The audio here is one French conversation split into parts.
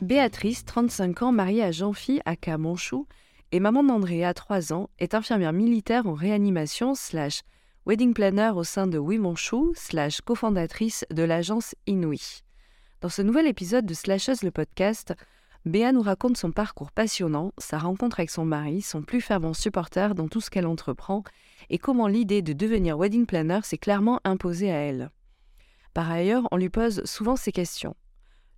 Béatrice, 35 ans, mariée à Jean-Phi à Camonchou, et maman d'Andrea, 3 ans, est infirmière militaire en réanimation slash wedding planner au sein de Wimonchou slash cofondatrice de l'agence Inouï. Dans ce nouvel épisode de Slashes le podcast, Béa nous raconte son parcours passionnant, sa rencontre avec son mari, son plus fervent supporter dans tout ce qu'elle entreprend, et comment l'idée de devenir wedding planner s'est clairement imposée à elle. Par ailleurs, on lui pose souvent ces questions.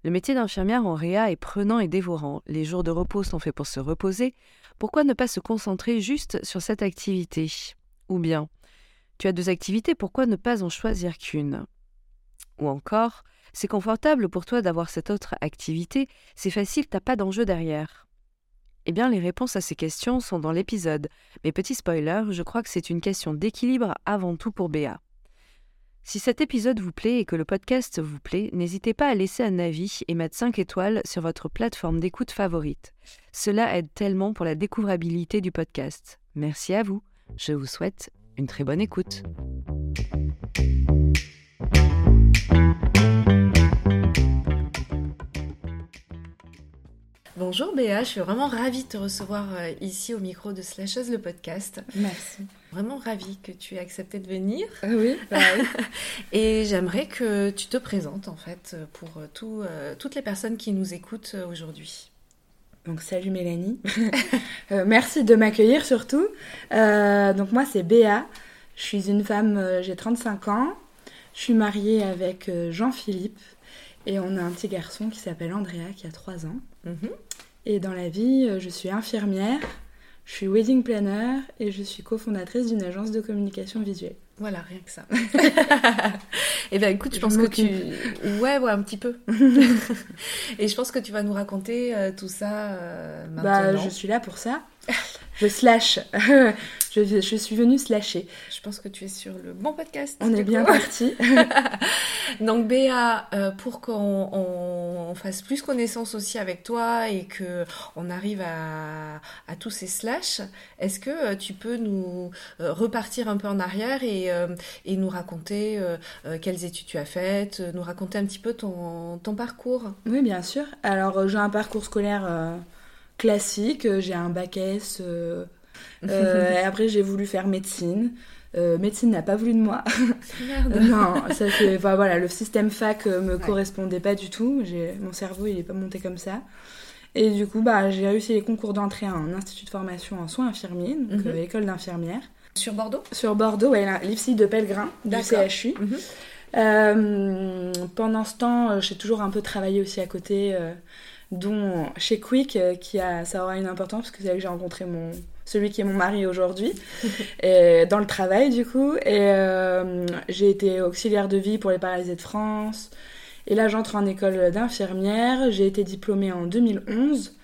Le métier d'infirmière en réa est prenant et dévorant. Les jours de repos sont faits pour se reposer. Pourquoi ne pas se concentrer juste sur cette activité? Ou bien, tu as deux activités, pourquoi ne pas en choisir qu'une? Ou encore, c'est confortable pour toi d'avoir cette autre activité, c'est facile, t'as pas d'enjeu derrière? Eh bien, les réponses à ces questions sont dans l'épisode. Mais petit spoiler, je crois que c'est une question d'équilibre avant tout pour Béa. Si cet épisode vous plaît et que le podcast vous plaît, n'hésitez pas à laisser un avis et mettre 5 étoiles sur votre plateforme d'écoute favorite. Cela aide tellement pour la découvrabilité du podcast. Merci à vous. Je vous souhaite une très bonne écoute. Bonjour Béa, je suis vraiment ravie de te recevoir euh, ici au micro de Slashes le podcast. Merci. Vraiment ravie que tu aies accepté de venir. Ah oui, bah oui. Et j'aimerais que tu te présentes en fait pour euh, tout, euh, toutes les personnes qui nous écoutent aujourd'hui. Donc salut Mélanie. merci de m'accueillir surtout. donc moi c'est Béa. Je suis une femme, j'ai 35 ans. Je suis mariée avec Jean-Philippe. Et on a un petit garçon qui s'appelle Andrea qui a 3 ans. Mhm. Et dans la vie, euh, je suis infirmière, je suis wedding planner et je suis cofondatrice d'une agence de communication visuelle. Voilà, rien que ça. eh bien, écoute, je, pense que tu. Ouais, ouais, un petit peu. et je pense que tu vas nous raconter euh, tout ça euh, bah, maintenant. Bah, je suis là pour ça. Je slash. je, je, suis venue slasher. Je pense que tu es sur le bon podcast. On est bien parti. Donc Béa, euh, pour qu'on fasse plus connaissance aussi avec toi et que on arrive à, à tous ces slash, est-ce que euh, tu peux nous euh, repartir un peu en arrière et, et nous raconter quelles études tu as faites, nous raconter un petit peu ton, ton parcours? Oui, bien sûr. Alors j'ai un parcours scolaire classique. Euh, j'ai un bac S. Euh, euh, après, j'ai voulu faire médecine. médecine n'a pas voulu de moi. Merde. non, ça c'est. voilà, le système fac me correspondait pas du tout. Mon cerveau, il est pas monté comme ça. Et du coup, bah, j'ai réussi les concours d'entrée à un institut de formation en soins infirmiers, donc mhm. école d'infirmière. Sur Bordeaux? Sur Bordeaux, ouais, l'IFSI de Pellegrin, du CHU. Mhm. pendant ce temps, j'ai toujours un peu travaillé aussi à côté dont chez Quick, euh, qui a, ça aura une importance parce que c'est là que j'ai rencontré mon, celui qui est mon mari aujourd'hui, dans le travail du coup. Et euh, j'ai été auxiliaire de vie pour les paralysés de France. Et là, j'entre en école d'infirmière. J'ai été diplômée en 2011.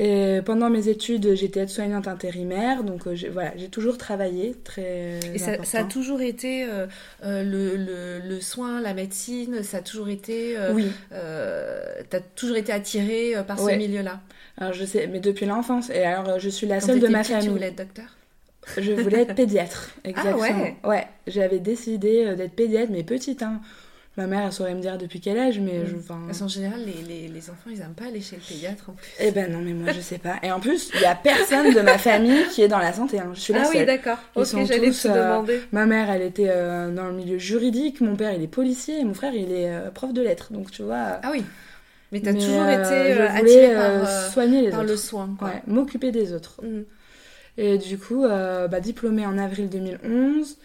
Et pendant mes études, j'étais aide-soignante intérimaire, donc euh, voilà, j'ai toujours travaillé très. Et ça, a toujours été euh, euh, le, le, soin, la médecine, ça a toujours été. oui. T'as toujours été attirée par ce milieu-là? Alors je sais, mais depuis l'enfance. Et alors je suis la seule de ma famille. Tu voulais être docteur? Je voulais être pédiatre, exactement. Ah ouais. Ouais, j'avais décidé d'être pédiatre, mais petite. Hein. Ma mère, elle saurait me dire depuis quel âge, mais je. Parce en général, les, les, les, enfants, ils aiment pas aller chez le pédiatre en plus. Eh ben non, mais moi, je sais pas. Et en plus, il y a personne de ma famille qui est dans la santé. Hein. Je suis la ah oui, d'accord. Ok, j'allais te euh, demander. Ma mère, elle était euh, dans le milieu juridique. Mon père, il est policier. Et mon frère, il est euh, prof de lettres. Donc, tu vois. Ah oui. Mais tu as toujours été attirée par, soigner les par autres. le soin. Quoi. Ouais, m'occuper des autres. Mhm. Et du coup, bah, diplômée en avril 2011.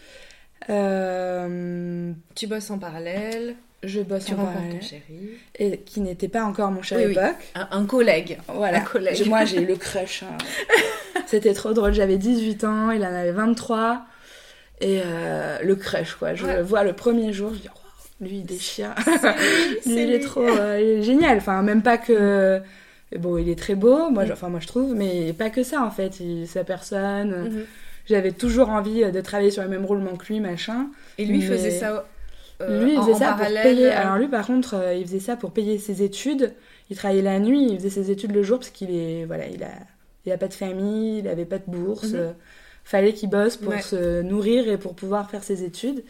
Tu bosses en parallèle je bosse tu en parallèle. ton chéri. Et qui n'était pas encore mon chéri oui, Un, collègue. Voilà. Un collègue. Moi, j'ai eu le crush. Hein. C'était trop drôle. J'avais 18 ans, il en avait 23. Et euh, le crush, quoi. Je le vois le premier jour, je dis, lui, il déchire. lui, il est trop euh, génial. Enfin, même pas que. Bon, il est très beau, moi, mm. enfin, moi je trouve, mais pas que ça en fait. Il, sa personne. Mm-hmm. J'avais toujours envie de travailler sur le même roulement que lui, machin. Et lui faisait ça lui, il faisait ça pour payer. Alors lui, par contre, il faisait ça pour payer ses études. Il travaillait la nuit, il faisait ses études le jour parce qu'il est, voilà, il a, il a pas de famille, il avait pas de bourse. Mhm. fallait qu'il bosse pour se nourrir et pour pouvoir faire ses études.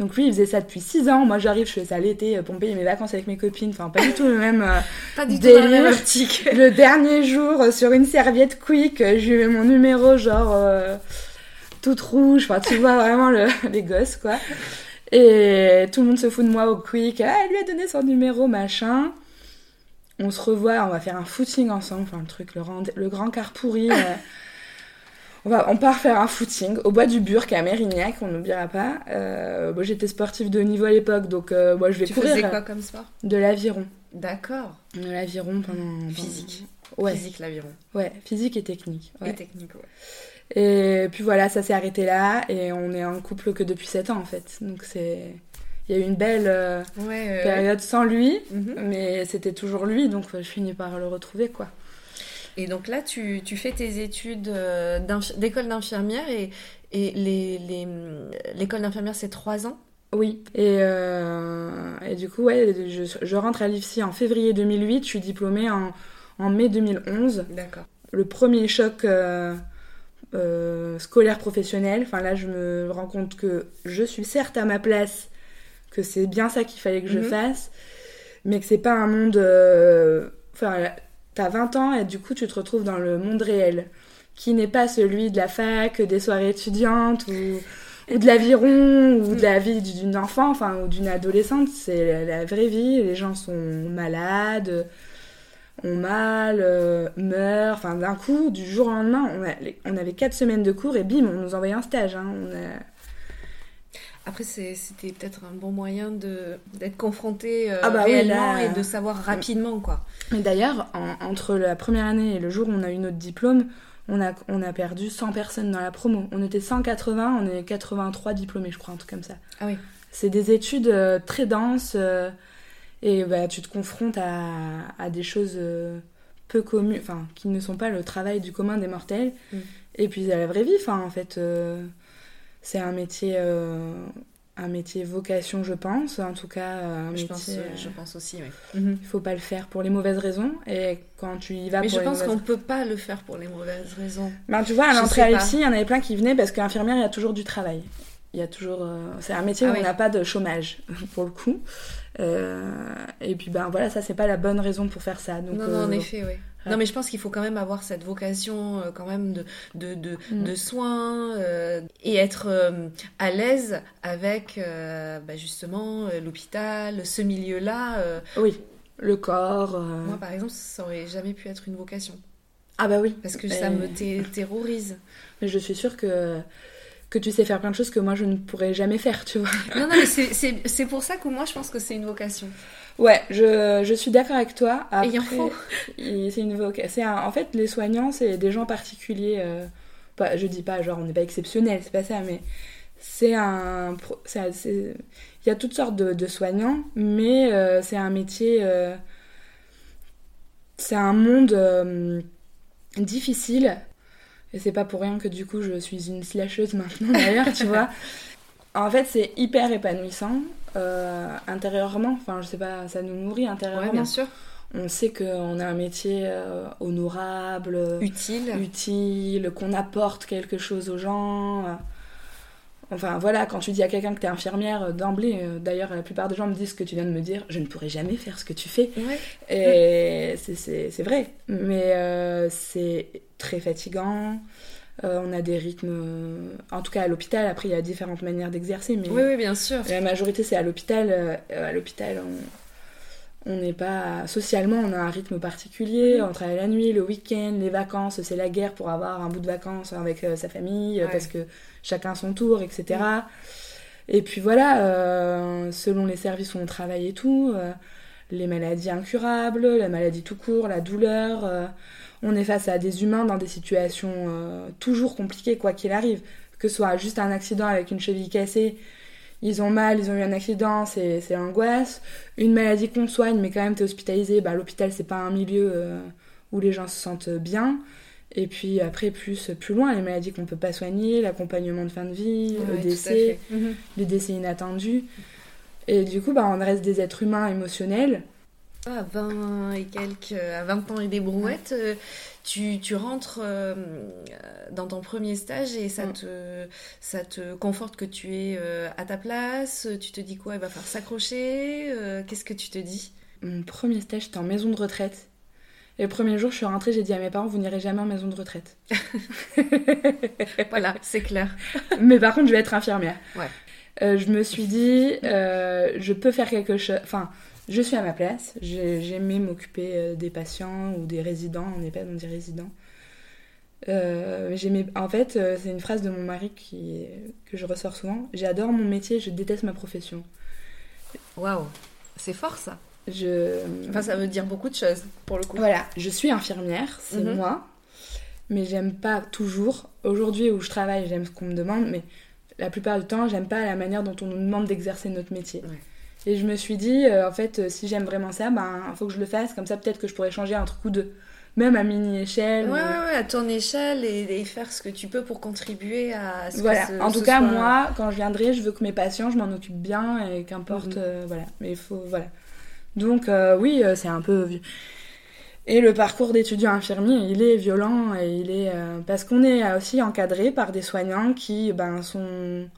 Donc lui, il faisait ça depuis 6 ans. Moi, j'arrive, je fais ça l'été euh, payer mes vacances avec mes copines. Enfin, pas du tout le même euh, pas du tout la même optique. le dernier jour, euh, sur une serviette quick, j'ai eu mon numéro genre toute rouge. Enfin, tu vois vraiment le, les gosses, quoi. Et tout le monde se fout de moi au quick. Ah, elle lui a donné son numéro, machin. On se revoit, on va faire un footing ensemble. Enfin, le truc, le, le grand car pourri. On, va, on part faire un footing au bois du Burc à Mérignac, on n'oubliera pas. Euh, moi, j'étais sportive de niveau à l'époque, donc euh, moi, je vais tu courir. Tu faisais quoi comme sport? De l'aviron. D'accord. De l'aviron pendant... Physique. Ouais. Physique, l'aviron. Ouais, physique et technique. Et technique, ouais. Et puis voilà, ça s'est arrêté là, et on est en couple que depuis 7 ans, en fait. Donc c'est... Il y a eu une belle euh, période sans lui, mhm. mais c'était toujours lui, donc je finis par le retrouver, quoi. Et donc là, tu, tu fais tes études euh, d'école d'infirmière et, et l'école les, d'infirmière, c'est trois ans? Oui. Et, euh, et, du coup, ouais, je, je rentre à l'IFSI en février 2008. Je suis diplômée en, en mai 2011. D'accord. Le premier choc euh, scolaire professionnel. Enfin là, je me rends compte que je suis certes à ma place, que c'est bien ça qu'il fallait que je mhm. fasse, mais que c'est pas un monde... Enfin, t'as 20 ans et du coup tu te retrouves dans le monde réel, qui n'est pas celui de la fac, des soirées étudiantes ou, de l'aviron ou de la vie d'une enfant, enfin ou d'une adolescente. C'est la, vraie vie, les gens sont malades, ont mal, euh, meurent. Enfin d'un coup, du jour au lendemain, on, avait 4 semaines de cours et bim, on nous envoyait un stage. Hein. Après, c'était peut-être un bon moyen d'être confronté euh, ah bah réellement et de savoir rapidement, quoi. Mais d'ailleurs, entre la première année et le jour où on a eu notre diplôme, on a, on a perdu 100 personnes dans la promo. On était 180, on est 83 diplômés, je crois, un truc comme ça. Ah oui. C'est des études euh, très denses euh, et bah, tu te confrontes à, à des choses peu communes, enfin, qui ne sont pas le travail du commun des mortels. Mm. Et puis à la vraie vie, enfin, en fait c'est un métier euh, un métier vocation je pense. En tout cas euh, un je métier pense, euh, je pense aussi oui. mhm. il faut pas le faire pour les mauvaises raisons. Et quand tu y vas mais je pense qu'on peut pas le faire pour les mauvaises raisons. Ben tu vois à l'entrée à l'IFSI il y en avait plein qui venaient parce qu'infirmière il y a toujours du travail. Il y a toujours c'est un métier ah où on n'a pas de chômage pour le coup. Et puis ben voilà ça c'est pas la bonne raison pour faire ça. Donc non, non en effet oui non, mais je pense qu'il faut quand même avoir cette vocation euh, quand même de, de, de, mm. de soins euh, et être euh, à l'aise avec bah, justement l'hôpital, ce milieu-là. Oui, le corps. Moi, par exemple, ça aurait jamais pu être une vocation. Ah bah oui. Parce que ça me terrorise. Mais je suis sûre que que tu sais faire plein de choses que moi je ne pourrais jamais faire, tu vois. Non, non, mais c'est pour ça que moi je pense que c'est une vocation. Ouais, je, je suis d'accord avec toi. Après, il en faut. C'est une vocation. En fait, les soignants, c'est des gens particuliers. Euh, pas, je dis pas, genre, on n'est pas exceptionnel, c'est pas ça, mais c'est un. Il y a toutes sortes de, de soignants, mais euh, c'est un métier. Euh, c'est un monde difficile. Et c'est pas pour rien que du coup je suis une slasheuse maintenant d'ailleurs, tu vois. En fait, c'est hyper épanouissant. Euh, intérieurement. Enfin, je sais pas, ça nous nourrit intérieurement. bien sûr. On sait qu'on a un métier euh, honorable, utile, utile qu'on apporte quelque chose aux gens. Enfin voilà, quand tu dis à quelqu'un que tu es infirmière euh, d'emblée, d'ailleurs la plupart des gens me disent ce que tu viens de me dire, je ne pourrais jamais faire ce que tu fais. Et c'est vrai, mais c'est très fatigant. Euh, on a des rythmes, euh, en tout cas à l'hôpital. Après, il y a différentes manières d'exercer, mais oui, oui, bien sûr. La majorité, c'est à l'hôpital. Euh, à l'hôpital, on n'est pas socialement, on a un rythme particulier. On travaille la nuit, le week-end, les vacances. C'est la guerre pour avoir un bout de vacances avec sa famille, parce que chacun son tour, etc. Et puis voilà, selon les services où on travaille et tout, les maladies incurables, la maladie tout court, la douleur on est face à des humains dans des situations euh, toujours compliquées, quoi qu'il arrive. Que ce soit juste un accident avec une cheville cassée, ils ont mal, ils ont eu un accident, c'est l'angoisse. Une maladie qu'on soigne, mais quand même t'es hospitalisé, bah, l'hôpital c'est pas un milieu euh, où les gens se sentent bien. Et puis après, plus, plus loin, les maladies qu'on peut pas soigner, l'accompagnement de fin de vie, le décès, mhm. les décès inattendus. Et du coup, bah, on reste des êtres humains émotionnels. À 20 et quelques, à 20 ans et des brouettes, euh, tu, tu, rentres euh, dans ton premier stage et ça, mm. te, ça te conforte que tu es euh, à ta place. Tu te dis quoi? Il va falloir s'accrocher. Qu'est-ce que tu te dis? Mon premier stage, c'était en maison de retraite. Et le premier jour, je suis rentrée, j'ai dit à mes parents, vous n'irez jamais en maison de retraite. voilà, c'est clair. Mais par contre, je vais être infirmière. Ouais. je me suis dit, je peux faire quelque chose. Enfin, je suis à ma place. J'aimais m'occuper euh, des patients ou des résidents. On n'est pas on dit résidents. Euh. En fait, euh, c'est une phrase de mon mari qui, que je ressors souvent. J'adore mon métier, je déteste ma profession. Waouh, c'est fort ça. Je... Enfin, ça veut dire beaucoup de choses pour le coup. Voilà, je suis infirmière, c'est mhm. moi, mais j'aime pas toujours. Aujourd'hui où je travaille, j'aime ce qu'on me demande, mais la plupart du temps, j'aime pas la manière dont on nous demande d'exercer notre métier. Et je me suis dit, euh, en fait, euh, si j'aime vraiment ça, ben, il faut que je le fasse. Comme ça, peut-être que je pourrais changer un truc ou deux. Même à mini-échelle. Ouais, ouais, à ton échelle et, faire ce que tu peux pour contribuer à ce Voilà. en tout cas, moi, quand je viendrai, je veux que mes patients, je m'en occupe bien et qu'importe. Mhm. Euh, voilà. Mais il faut. Voilà. Donc, oui, c'est un peu. Et le parcours d'étudiant infirmier, il est violent et il est. parce qu'on est aussi encadré par des soignants qui ben, sont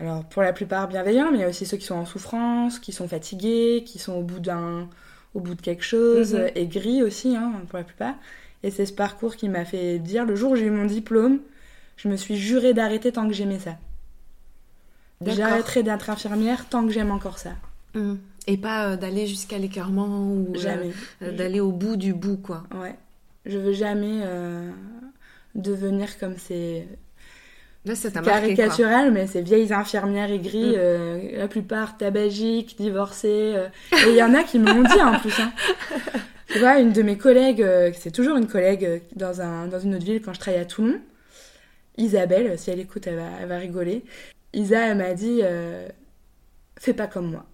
alors pour la plupart bienveillants, mais il y a aussi ceux qui sont en souffrance, qui sont fatigués, qui sont au bout d'un, au bout de quelque chose, mhm. aigris aussi, hein, pour la plupart. Et c'est ce parcours qui m'a fait dire, le jour où j'ai eu mon diplôme, je me suis juré d'arrêter tant que j'aimais ça. J'arrêterai d'être infirmière tant que j'aime encore ça. Mhm. Et pas euh, d'aller jusqu'à l'écœurement ou euh, jamais. Euh, d'aller au bout du bout, quoi. Ouais. Je veux jamais devenir comme ces caricatural, mais c'est vieilles infirmières aigries, mm. la plupart tabagiques, divorcées. Et il y en a qui me l'ont dit en plus. Hein. Tu vois, une de mes collègues, c'est toujours une collègue dans, un, dans une autre ville quand je travaillais à Toulon, Isabelle, si elle écoute, elle va, elle va rigoler. Isa, elle m'a dit Fais pas comme moi.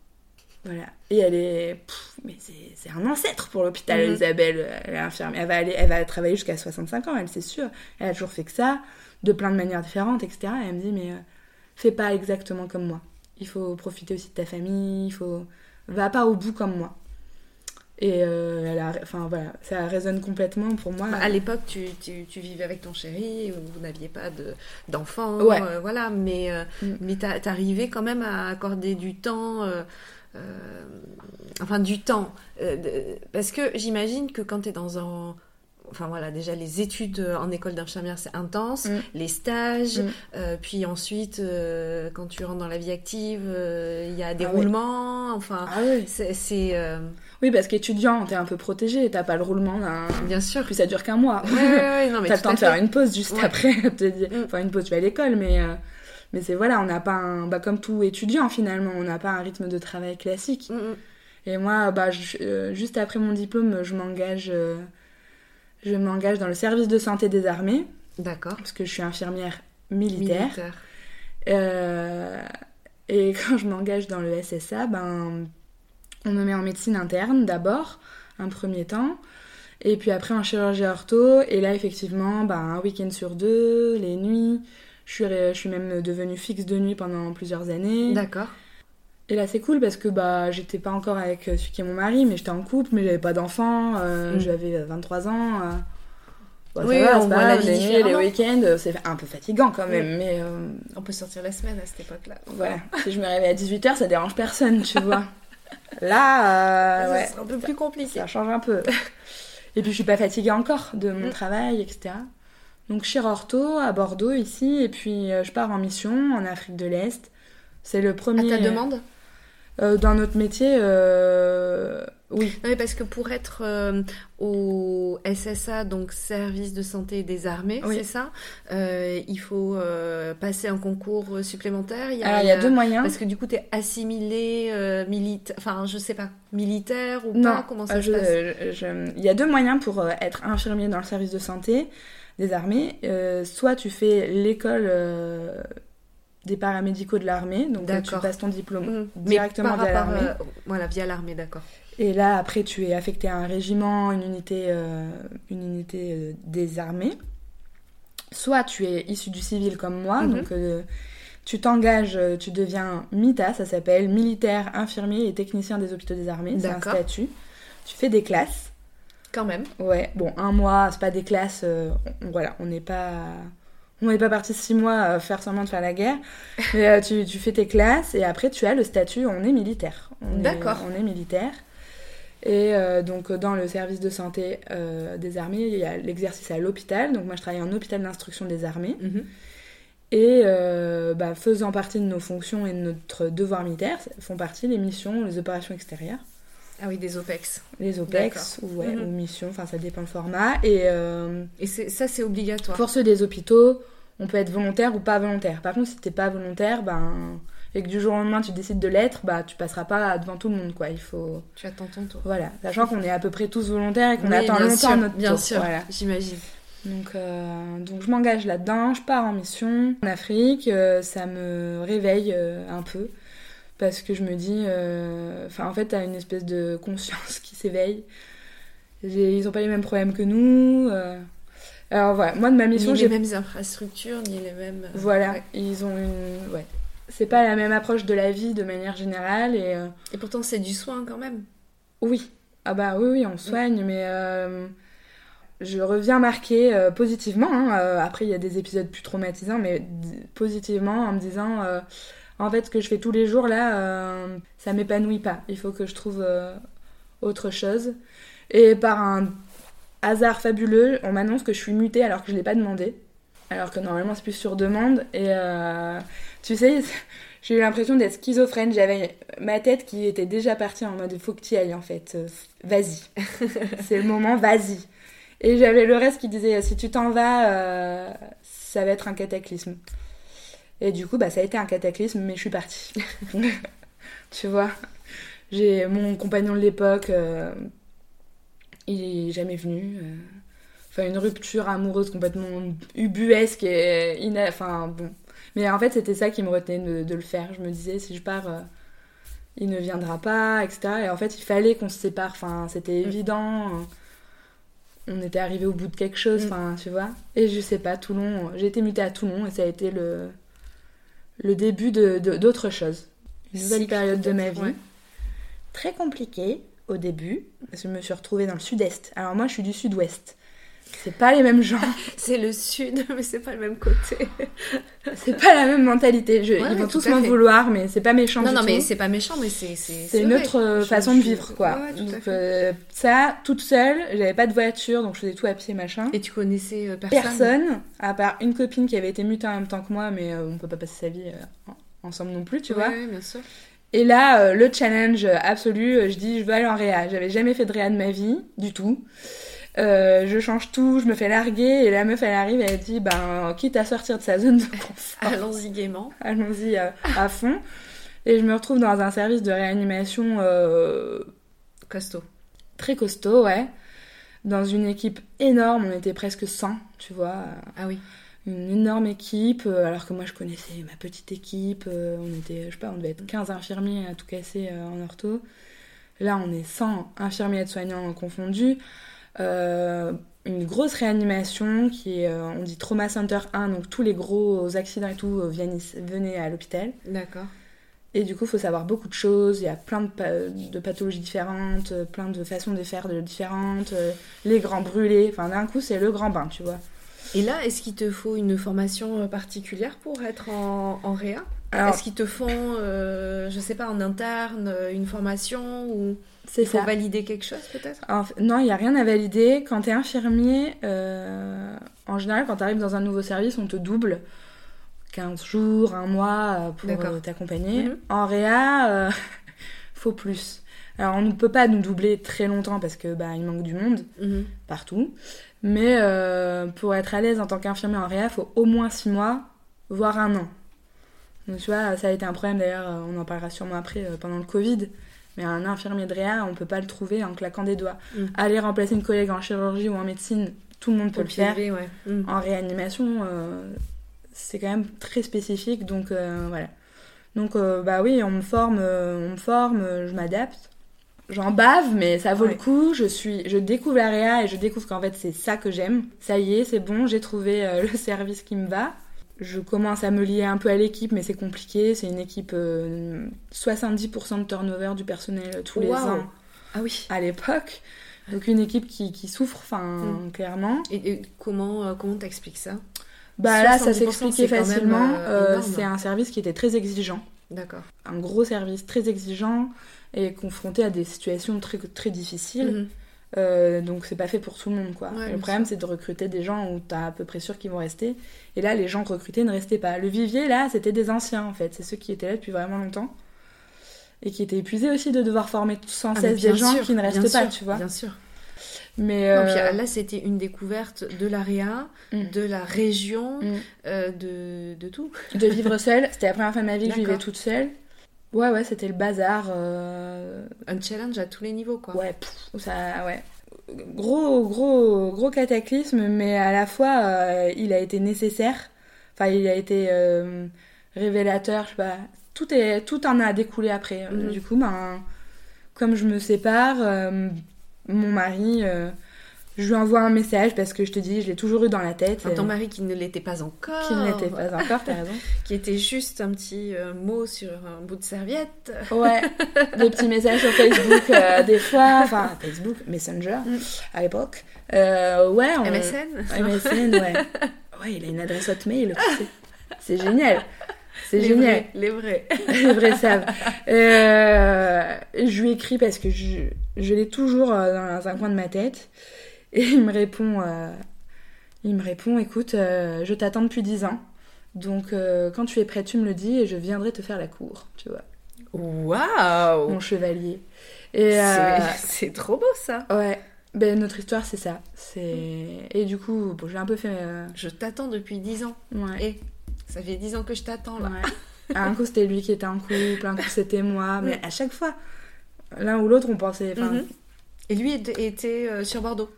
Voilà. Et elle est. mais c'est un ancêtre pour l'hôpital, mm. Isabelle. Elle est infirmière. Elle va, aller, elle va travailler jusqu'à 65 ans, elle, c'est sûr. Elle a toujours fait que ça de plein de manières différentes, etc. Et elle me dit, mais euh, fais pas exactement comme moi. Il faut profiter aussi de ta famille, il faut... Va pas au bout comme moi. Et euh, elle a, enfin voilà, ça résonne complètement pour moi. Bah, à l'époque, tu, tu, vivais avec ton chéri, vous n'aviez pas d'enfants, ouais. Euh, voilà, mais, mm. mais t'arrivais quand même à accorder du temps, enfin du temps, parce que j'imagine que quand tu es dans un enfin voilà, déjà les études euh, en école d'infirmière, c'est intense, mm. les stages, mm. euh, puis ensuite, euh, quand tu rentres dans la vie active, il y a des ah roulements, enfin, ah c'est... Oui, parce qu'étudiant, t'es un peu protégé, t'as pas le roulement Bien sûr. Puis ça dure qu'un mois. Ouais, ouais, non, mais t'as le temps de faire une pause juste après, te dire... Mm. enfin une pause, tu vas à l'école, mais... Mais c'est voilà, on n'a pas un... Bah, comme tout étudiant finalement, on n'a pas un rythme de travail classique. Et moi, bah, juste après mon diplôme, je m'engage je m'engage dans le service de santé des armées. D'accord. Parce que je suis infirmière militaire. Euh, et quand je m'engage dans le SSA, ben, on me met en médecine interne d'abord, un premier temps. Et puis après en chirurgie ortho. Et là, effectivement, ben, un week-end sur deux, les nuits. Je suis, je suis même devenue fixe de nuit pendant plusieurs années. D'accord. Et là, c'est cool parce que bah, j'étais pas encore avec euh, celui qui est mon mari, mais j'étais en couple, mais j'avais pas d'enfant, euh, mm. j'avais 23 euh, ans. oui, on voit la vie les week-ends, c'est un peu fatigant quand même, mais... On peut sortir la semaine à cette époque-là. Voilà, si je me réveille à 18h, ça dérange personne, tu vois. Là, ouais, c'est un peu plus compliqué. Ça change un peu. Et puis je suis pas fatiguée encore de mon mm. travail, etc. Donc ortho à Bordeaux ici, et puis je pars en mission en Afrique de l'Est. C'est le premier... À ta demande? euh, dans notre métier, euh, oui. Non, parce que pour être euh, au SSA, donc Service de santé des armées, c'est ça, il faut passer un concours supplémentaire. Il y a, il y a deux moyens. Parce que du coup, tu es assimilé militaire, enfin, je sais pas, militaire ou pas, comment ça se passe? Il y a deux moyens pour être infirmier dans le service de santé des armées. soit tu fais l'école des paramédicaux de l'armée, donc tu passes ton diplôme mmh. directement via l'armée. Euh, voilà, via l'armée, d'accord. Et là, après, tu es affecté à un régiment, une unité, euh, une unité euh, des armées. Soit tu es issu du civil comme moi, mmh. donc tu t'engages, tu deviens MITA, ça s'appelle militaire, infirmier et technicien des hôpitaux des armées. C'est un statut. Tu fais des classes. Quand même. Ouais, bon, un mois, c'est pas des classes. voilà, on n'est pas. On n'est pas parti six mois faire semblant de faire la guerre. Mais tu, tu, fais tes classes et après tu as le statut, on est militaire. D'accord. On est militaire. Et euh, donc dans le service de santé euh, des armées, il y a l'exercice à l'hôpital. Donc moi je travaille en hôpital d'instruction des armées. Mhm. Et euh, bah, faisant partie de nos fonctions et de notre devoir militaire, font partie les missions, les opérations extérieures. Ah oui, des OPEX. Les OPEX, ou, ouais, mhm. missions, enfin ça dépend le format. Et, et ça c'est obligatoire. Pour ceux des hôpitaux, on peut être volontaire ou pas volontaire. Par contre, si t'es pas volontaire, ben et que du jour au lendemain tu décides de l'être, bah tu passeras pas devant tout le monde quoi. Il faut. Tu attends ton tour. Voilà, sachant qu'on est à peu près tous volontaires et qu'on attend longtemps notre bien tour. Bien sûr, j'imagine. Donc, euh, donc je m'engage là-dedans, je pars en mission en Afrique, euh, ça me réveille euh, un peu parce que je me dis, enfin en fait t'as une espèce de conscience qui s'éveille. Ils ont pas les mêmes problèmes que nous. Alors voilà, moi de ma mission, j'ai les mêmes infrastructures, ni les mêmes. Voilà, ils ont une, ouais, c'est pas la même approche de la vie de manière générale. Et, euh, et pourtant, c'est du soin quand même. Oui. Ah bah oui, oui, on soigne, mais euh, je reviens marquer euh, positivement. Hein, après, il y a des épisodes plus traumatisants, mais positivement en me disant, en fait, ce que je fais tous les jours là, ça m'épanouit pas. Il faut que je trouve autre chose. Et par un hasard fabuleux, on m'annonce que je suis mutée alors que je l'ai pas demandé alors que normalement c'est plus sur demande. Et euh, tu sais, j'ai eu l'impression d'être schizophrène. J'avais ma tête qui était déjà partie en mode faut que tu ailles en fait, euh, vas-y. c'est le moment, vas-y. Et j'avais le reste qui disait si tu t'en vas, euh, ça va être un cataclysme. Et du coup, bah, ça a été un cataclysme, mais je suis partie. tu vois, j'ai mon compagnon de l'époque, il est jamais venu enfin une rupture amoureuse complètement ubuesque et ina... enfin bon. Mais en fait c'était ça qui me retenait de, le faire. Je me disais si je pars euh, il ne viendra pas etc et en fait il fallait qu'on se sépare. Enfin c'était mm. évident on était arrivé au bout de quelque chose mm. enfin tu vois. Et je sais pas Toulon j'ai été mutée à Toulon et ça a été le le début de d'autres choses. Une nouvelle période de ma vie. très compliquée au début parce que je me suis retrouvée dans le sud-est. Alors moi je suis du sud-ouest c'est pas les mêmes gens. c'est le sud, mais c'est pas le même côté. c'est pas la même mentalité. ils vont tous m'en vouloir, mais c'est pas méchant. Non, non, mais c'est pas méchant, mais c'est. C'est une autre euh, façon de vivre, quoi. donc, euh, ça, toute seule, j'avais pas de voiture, donc je faisais tout à pied, machin. Et tu connaissais euh, personne? Personne, à part une copine qui avait été mutée en même temps que moi, mais on peut pas passer sa vie ensemble non plus, tu vois. Oui, bien sûr. Et là, le challenge absolu, je dis, je veux aller en réa. J'avais jamais fait de réa de ma vie, du tout. Euh, je change tout, je me fais larguer et la meuf elle arrive et elle dit ben quitte à sortir de sa zone de confort. Allons-y gaiement. Allons-y euh, à, fond. Et je me retrouve dans un service de réanimation euh, costaud. Très costaud, ouais. Dans une équipe énorme, on était presque 100, tu vois. Ah oui. Une énorme équipe, alors que moi je connaissais ma petite équipe, on était, je sais pas, on devait être 15 infirmiers à tout casser en ortho. Là on est 100 infirmiers et soignants confondus. Euh, une grosse réanimation qui est, euh, on dit Trauma Center 1, donc tous les gros accidents et tout euh, viennent, venaient à l'hôpital. D'accord. Et du coup, il faut savoir beaucoup de choses. Il y a plein de, de, pathologies différentes, plein de façons de faire de différentes, les grands brûlés. Enfin, d'un coup, c'est le grand bain, tu vois. Et là, est-ce qu'il te faut une formation particulière pour être en, en réa? Est-ce qu'ils te font, je sais pas, en interne, une formation ou... Il faut valider quelque chose peut-être? Non, il n'y a rien à valider. Quand tu es infirmier, euh, en général, quand tu arrives dans un nouveau service, on te double 15 jours, un mois euh, pour euh, t'accompagner. Mhm. En réa, faut plus. Alors on ne peut pas nous doubler très longtemps parce que bah, il manque du monde mhm. partout. Mais pour être à l'aise en tant qu'infirmier en réa, il faut au moins 6 mois, voire un an. Donc tu vois, ça a été un problème d'ailleurs, on en parlera sûrement après pendant le Covid. Mais un infirmier de réa, on peut pas le trouver en claquant des doigts. Mm. Aller remplacer une collègue en chirurgie ou en médecine, tout le monde peut le faire. Mm. En réanimation, euh, c'est quand même très spécifique, donc euh, voilà. Donc euh, bah oui, on me forme, on me forme, je m'adapte. J'en bave, mais ça vaut le coup. Je suis, je découvre la réa et je découvre qu'en fait c'est ça que j'aime. Ça y est, c'est bon, j'ai trouvé le service qui me va. Je commence à me lier un peu à l'équipe, mais c'est compliqué. C'est une équipe 70% de turnover du personnel tous les ans. Ah oui. À l'époque. Donc une équipe qui, qui souffre, enfin, mm. clairement. Et, comment comment t'expliques ça? Bah là, ça s'expliquait facilement. c'est un service qui était très exigeant. D'accord. Un gros service très exigeant et confronté à des situations très, très difficiles. Mhm. Euh, donc c'est pas fait pour tout le monde quoi. le problème c'est de recruter des gens où t'es à peu près sûr qu'ils vont rester. Et là les gens recrutés ne restaient pas. Le vivier là c'était des anciens en fait, c'est ceux qui étaient là depuis vraiment longtemps. Et qui étaient épuisés aussi de devoir former sans ah, cesse des gens qui ne restent pas, tu vois. Bien sûr. Mais euh, là, c'était une découverte de l'AREA, mm. de la région, mm. euh, de, de, tout. De vivre seule. C'était la première fois de ma vie que je vivais toute seule. Ouais, ouais, c'était le bazar. Euh, Un challenge à tous les niveaux, quoi. Ouais, ça, ouais. Gros, gros, gros cataclysme, mais à la fois, il a été nécessaire. Enfin, il a été révélateur, je sais pas. Tout, est, tout en a découlé après. Mm-hmm. Du coup, ben, comme je me sépare mon mari, euh, je lui envoie un message parce que je te dis, je l'ai toujours eu dans la tête. ton mari qui ne l'était pas encore. Qui ne l'était pas encore, t'as raison. qui était juste un petit euh, mot sur un bout de serviette. Ouais, des petits messages sur Facebook des euh, fois, enfin Facebook, Messenger mm. à l'époque. ouais. MSN MSN, ouais. Ouais, il a une adresse hotmail, c'est génial. C'est génial. les vrais. les vrais savent. Euh, je lui écris parce que je, je l'ai toujours euh, dans un coin de ma tête. Et il me répond, euh, il me répond, écoute, je t'attends depuis 10 ans. Donc quand tu es prêt, tu me le dis et je viendrai te faire la cour, tu vois. Waouh Mon chevalier. Et c'est trop beau ça. Ouais. Ben, notre histoire, c'est ça. C'est Et du coup, bon, j'ai un peu fait... Je t'attends depuis 10 ans. Ouais. Et ça fait 10 ans que je t'attends là. un coup c'était lui qui était en couple, un coup c'était moi, mais à chaque fois, l'un ou l'autre on pensait. Mhm. Et lui était euh, sur Bordeaux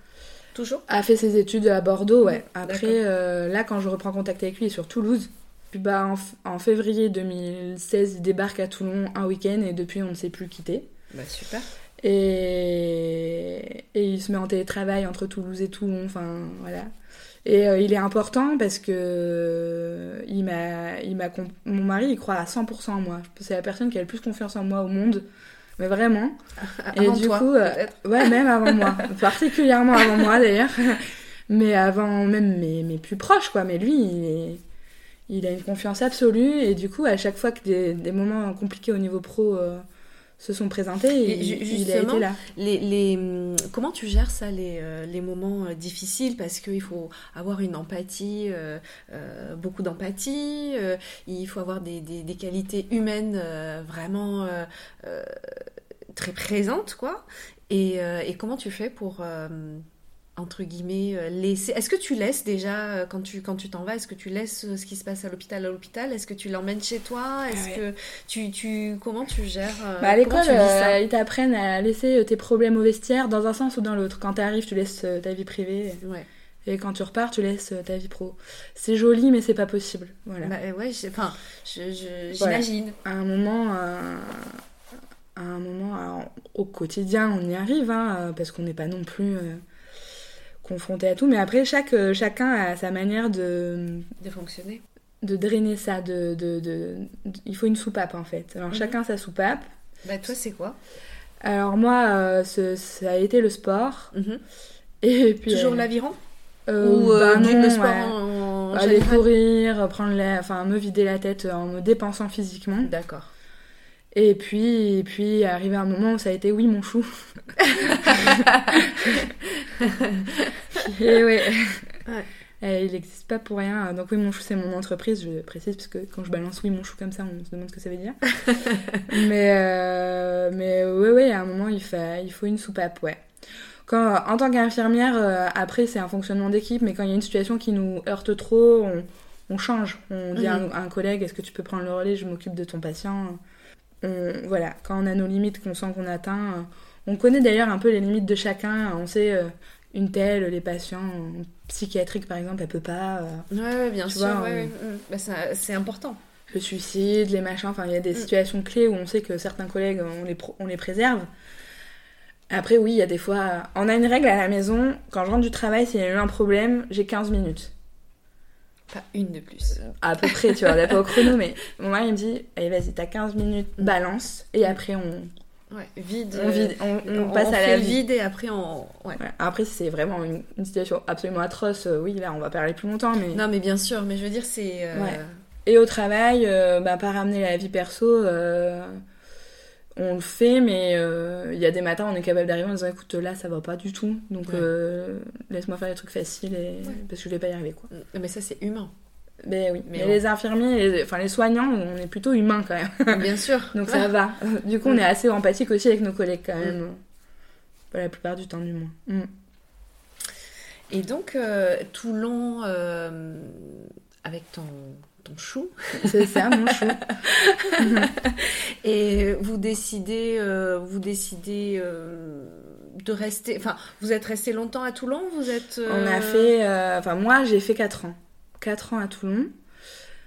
Toujours A fait ses études à Bordeaux, ouais. Après, euh, là quand je reprends contact avec lui, il est sur Toulouse. Puis bah, en, février 2016, il débarque à Toulon un week-end et depuis on ne s'est plus quitté. Bah super. Et... et il se met en télétravail entre Toulouse et Toulon, enfin voilà. Et euh, il est important parce que il m'a, il m'a, mon mari, il croit à 100% en moi. C'est la personne qui a le plus confiance en moi au monde. Mais vraiment. et du coup, euh, ouais, même avant moi. Particulièrement avant moi d'ailleurs. Mais avant même mes, mes, plus proches, quoi. Mais lui, il, il, a une confiance absolue. Et du coup, à chaque fois que des, des moments compliqués au niveau pro se sont présentés et, il, a été là. Les, les, hum, comment tu gères ça, les, euh, les moments euh, difficiles? Parce qu'il faut avoir une empathie, euh, beaucoup d'empathie, il faut avoir des, des, des qualités humaines vraiment très présentes, quoi. Et, et, comment tu fais pour entre guillemets, euh, laisser. Est-ce que tu laisses déjà, euh, quand tu quand tu t'en vas, est-ce que tu laisses euh, ce qui se passe à l'hôpital à l'hôpital? Est-ce que tu l'emmènes chez toi? Est-ce que tu, tu comment tu gères bah, À l'école, ils t'apprennent à laisser tes problèmes au vestiaire dans un sens ou dans l'autre. Quand tu arrives, tu laisses ta vie privée. Ouais. Et quand tu repars, tu laisses ta vie pro. C'est joli, mais c'est pas possible. Voilà. Bah, ouais, enfin, j'imagine. À un moment, à un moment, au quotidien, on y arrive, hein, parce qu'on n'est pas non plus confronté à tout. Mais après, chaque, euh, chacun a sa manière de... De fonctionner. De drainer ça. De, de, il faut une soupape, en fait. Alors, mhm. chacun sa soupape. Bah, toi, c'est quoi? Alors, moi, euh, ça a été le sport. Mhm. Et puis... Toujours euh, l'aviron? Ou bah, non, le sport Aller courir, prendre la... enfin, me vider la tête en me dépensant physiquement. D'accord. Et puis, et puis, arrivé un moment où ça a été oui, mon chou. et ouais. il n'existe pas pour rien. Donc, oui, mon chou, c'est mon entreprise, je précise, parce que quand je balance oui, mon chou comme ça, on se demande ce que ça veut dire. mais, euh, mais ouais, ouais, à un moment, il, faut, il faut une soupape, ouais. Quand, en tant qu'infirmière, euh, après, c'est un fonctionnement d'équipe, mais quand il y a une situation qui nous heurte trop, on, on change. On dit à, mhm. un, collègue est-ce que tu peux prendre le relais? Je m'occupe de ton patient voilà, quand on a nos limites qu'on sent qu'on atteint, euh, on connaît d'ailleurs un peu les limites de chacun. On sait euh, une telle, les patients psychiatriques par exemple, elle peut pas. Euh, ouais, bien sûr. Bah, c'est important. Le suicide, les machins, enfin il y a des mm. situations clés où on sait que certains collègues on les, on les préserve. Après, oui, il y a des fois. On a une règle à la maison, quand je rentre du travail, s'il y a eu un problème, j'ai 15 minutes. Pas une de plus. À peu près, tu vois, on n'a pas au chrono, mais mon mari me dit Allez, vas-y, t'as 15 minutes, balance, et après on. Ouais, vide. On, vide, on, passe à la vie. vide et après on. Ouais. Après, c'est vraiment une, situation absolument atroce, oui, là, on va parler plus longtemps, mais. Non, mais bien sûr, mais je veux dire, c'est. Et au travail, euh, bah, pas ramener la vie perso, euh, on le fait, mais euh, il y a des matins, on est capable d'arriver en disant écoute, là, ça va pas du tout, donc laisse-moi faire des trucs faciles et... parce que je vais pas y arriver. Quoi. Mm, mais ça, c'est humain. Ben oui, mais, les infirmiers, les, enfin les soignants, on est plutôt humains quand même. Bien sûr. donc ça va. Du coup, on mm. est assez empathique aussi avec nos collègues quand même. Mm. la plupart du temps, du moins. Et donc, Toulon, avec ton chou. C'est ça, mon chou. et vous décidez, euh, vous décidez euh, de rester. Enfin, vous êtes resté longtemps à Toulon Vous êtes. On a euh, fait. Enfin, moi, j'ai fait 4 ans. 4 ans à Toulon.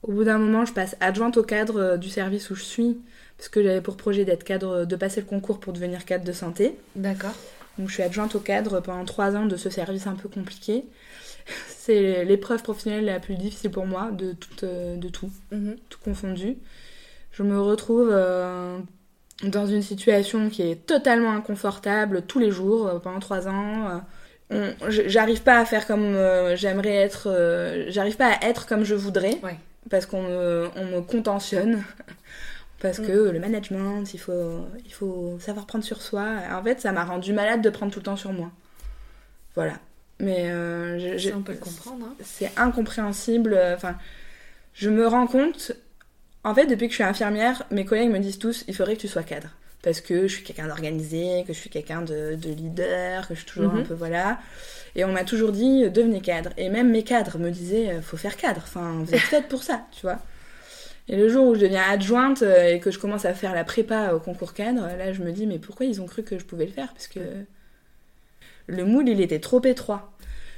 Au bout d'un moment, je passe adjointe au cadre du service où je suis, parce que j'avais pour projet d'être cadre, de passer le concours pour devenir cadre de santé. D'accord. Donc, je suis adjointe au cadre pendant 3 ans de ce service un peu compliqué c'est l'épreuve professionnelle la plus difficile pour moi de tout, euh, de tout, mhm. tout confondu. Je me retrouve euh, dans une situation qui est totalement inconfortable tous les jours euh, pendant trois ans. j'arrive pas à faire comme j'aimerais être, j'arrive pas à être comme je voudrais parce qu'on me, on me contentionne. parce mm. que le management, il faut, il faut savoir prendre sur soi. En fait, ça m'a rendu malade de prendre tout le temps sur moi. Voilà. Mais euh, on peut le comprendre. Hein. C'est incompréhensible. Enfin, je me rends compte. En fait, depuis que je suis infirmière, mes collègues me disent tous il faudrait que tu sois cadre. Parce que je suis quelqu'un d'organisé, que je suis quelqu'un de, leader, que je suis toujours un mhm. peu. Voilà. Et on m'a toujours dit devenez cadre. Et même mes cadres me disaient faut faire cadre. Enfin, vous êtes faite pour ça, tu vois. Et le jour où je deviens adjointe euh, et que je commence à faire la prépa au concours cadre, là je me dis mais pourquoi ils ont cru que je pouvais le faire? Parce que le moule, il était trop étroit.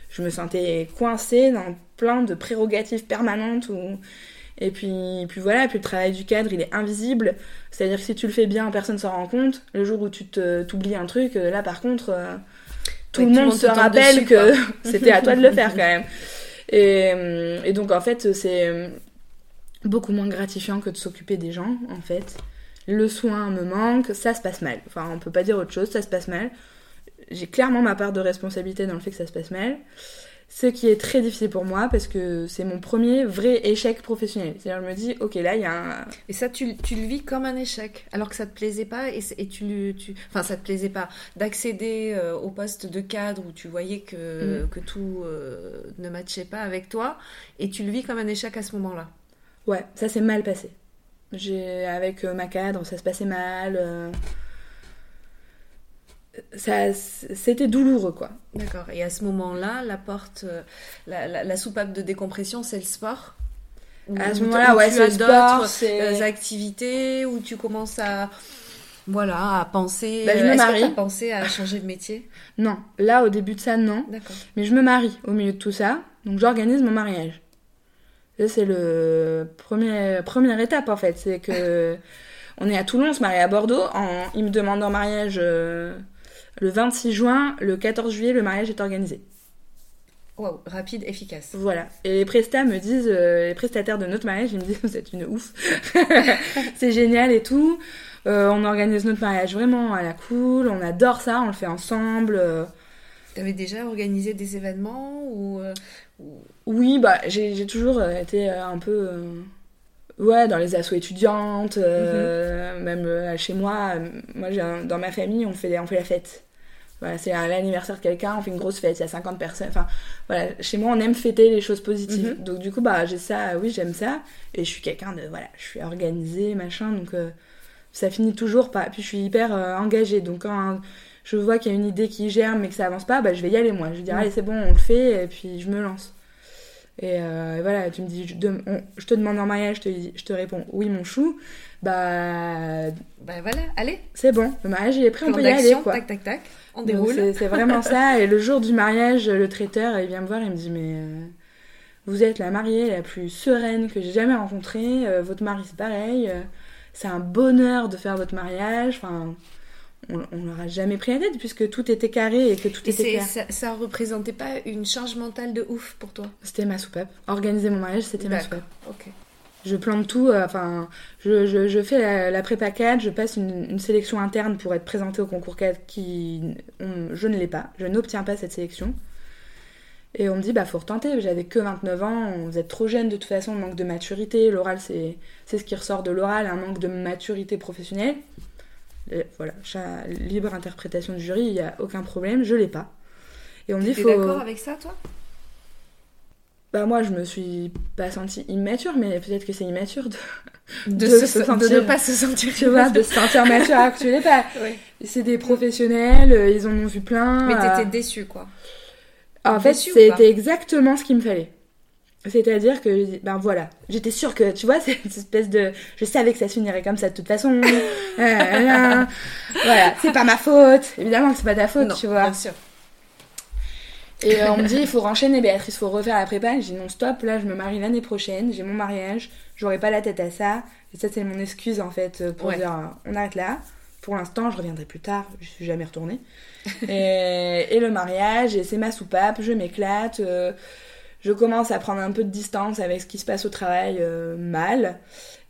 Je me sentais coincée dans plein de prérogatives permanentes. Et puis, puis voilà, puis le travail du cadre, il est invisible. C'est-à-dire que si tu le fais bien, personne s'en rend compte. Le jour où tu t'oublies un truc, euh, là par contre, euh, tout le monde se rappelle que c'était à toi de le faire quand même. Et, euh, et donc en fait, c'est beaucoup moins gratifiant que de s'occuper des gens, en fait. Le soin me manque, ça se passe mal. Enfin, on peut pas dire autre chose, ça se passe mal j'ai clairement ma part de responsabilité dans le fait que ça se passe mal. Ce qui est très difficile pour moi parce que c'est mon premier vrai échec professionnel. C'est-à-dire, je me dis, ok, là, il y a un. Et ça, tu, tu, le vis comme un échec, alors que ça te plaisait pas et, et tu, tu. Enfin, ça te plaisait pas d'accéder euh, au poste de cadre où tu voyais que, mm. que tout euh, ne matchait pas avec toi et tu le vis comme un échec à ce moment-là. Ouais, ça s'est mal passé. J'ai, avec euh, ma cadre, ça se passait mal ça c'était douloureux quoi. D'accord. Et à ce moment-là, la porte, euh, la, soupape de décompression, c'est le sport? à ce moment-là, ouais, c'est d'autres euh, activités où tu commences à voilà à penser. Bah, je me marie. Pensé à changer de métier? Non, là au début de ça non. D'accord. Mais je me marie au milieu de tout ça, donc j'organise mon mariage. c'est le premier première étape en fait, c'est que on est à Toulon, on se marie à Bordeaux. En... Il me demande en mariage. Euh, le 26 juin, le 14 juillet, le mariage est organisé. Wow, rapide, efficace. Voilà. Et les prestats me disent, euh, les prestataires de notre mariage, ils me disent, vous êtes une ouf. c'est génial et tout. Euh, on organise notre mariage vraiment à la cool, on adore ça, on le fait ensemble. T'avais déjà organisé des événements ou, Oui, bah j'ai toujours été un peu ouais dans les assos étudiantes euh, mhm. même euh, chez moi euh, moi dans ma famille on fait on fait la fête voilà c'est l'anniversaire de quelqu'un on fait une grosse fête il y a 50 personnes enfin voilà chez moi on aime fêter les choses positives mhm. donc du coup bah j'ai ça oui j'aime ça et je suis quelqu'un de voilà je suis organisée machin donc ça finit toujours pas puis je suis hyper engagée donc quand je vois qu'il y a une idée qui germe mais que ça avance pas bah je vais y aller moi je vais dire allez c'est bon on le fait et puis je me lance euh, et, voilà, tu me dis, je, te demande en mariage, je te, je te réponds oui, mon chou. Bah. Bah voilà, allez. C'est bon, le mariage il est prêt, on peut y aller. Quoi. Tac, tac, tac, on déroule. C'est vraiment ça. Et le jour du mariage, le traiteur, il vient me voir, il me dit, mais. Euh, vous êtes la mariée la plus sereine que j'ai jamais rencontrée. Euh, votre mari, c'est pareil. c'est un bonheur de faire votre mariage. Enfin, on, on leur a jamais pris la tête puisque tout était carré et que tout Et était clair. ça, ça représentait pas une charge mentale de ouf pour toi? C'était ma soupape. Organiser mon mariage, c'était ma soupape. Ok. Je plante tout, euh, enfin, je, je, je fais la, la prépa 4, je passe une, une sélection interne pour être présentée au concours 4 qui. on- je ne l'ai pas, je n'obtiens pas cette sélection. Et on me dit, bah faut retenter, j'avais que 29 ans, vous êtes trop jeune de toute façon, manque de maturité, l'oral c'est c'est ce qui ressort de l'oral, un manque de maturité professionnelle. Et voilà, libre interprétation du jury, il n'y a aucun problème, je l'ai pas. Et on me dit, faut. d'accord avec ça, toi? Bah moi je me suis pas sentie immature, mais peut-être que c'est immature de, de, De se- se de sentir- ne pas se sentir tu vois, de se sentir mature alors que tu l'es pas. Ouais. C'est des professionnels, euh, ils en ont vu plein. Mais euh, t'étais déçue, quoi. En fait, déçue c'était exactement ce qu'il me fallait. C'est-à-dire que, ben voilà, j'étais sûre que, tu vois, c'est une espèce de... Je savais que ça se finirait comme ça de toute façon. Euh, euh, voilà, c'est pas ma faute. Évidemment que c'est pas ta faute, non, tu vois. bien sûr. Et euh, on me dit, il faut renchaîner, Béatrice, faut refaire la prépa. Je dis, non, stop, là, je me marie l'année prochaine, j'ai mon mariage, j'aurai pas la tête à ça. Et ça, c'est mon excuse, en fait, euh, pour Ouais. dire, euh, on arrête là. Pour l'instant, je reviendrai plus tard, je suis jamais retournée. et, et le mariage, et c'est ma soupape, je m'éclate. euh, je commence à prendre un peu de distance avec ce qui se passe au travail euh, mal.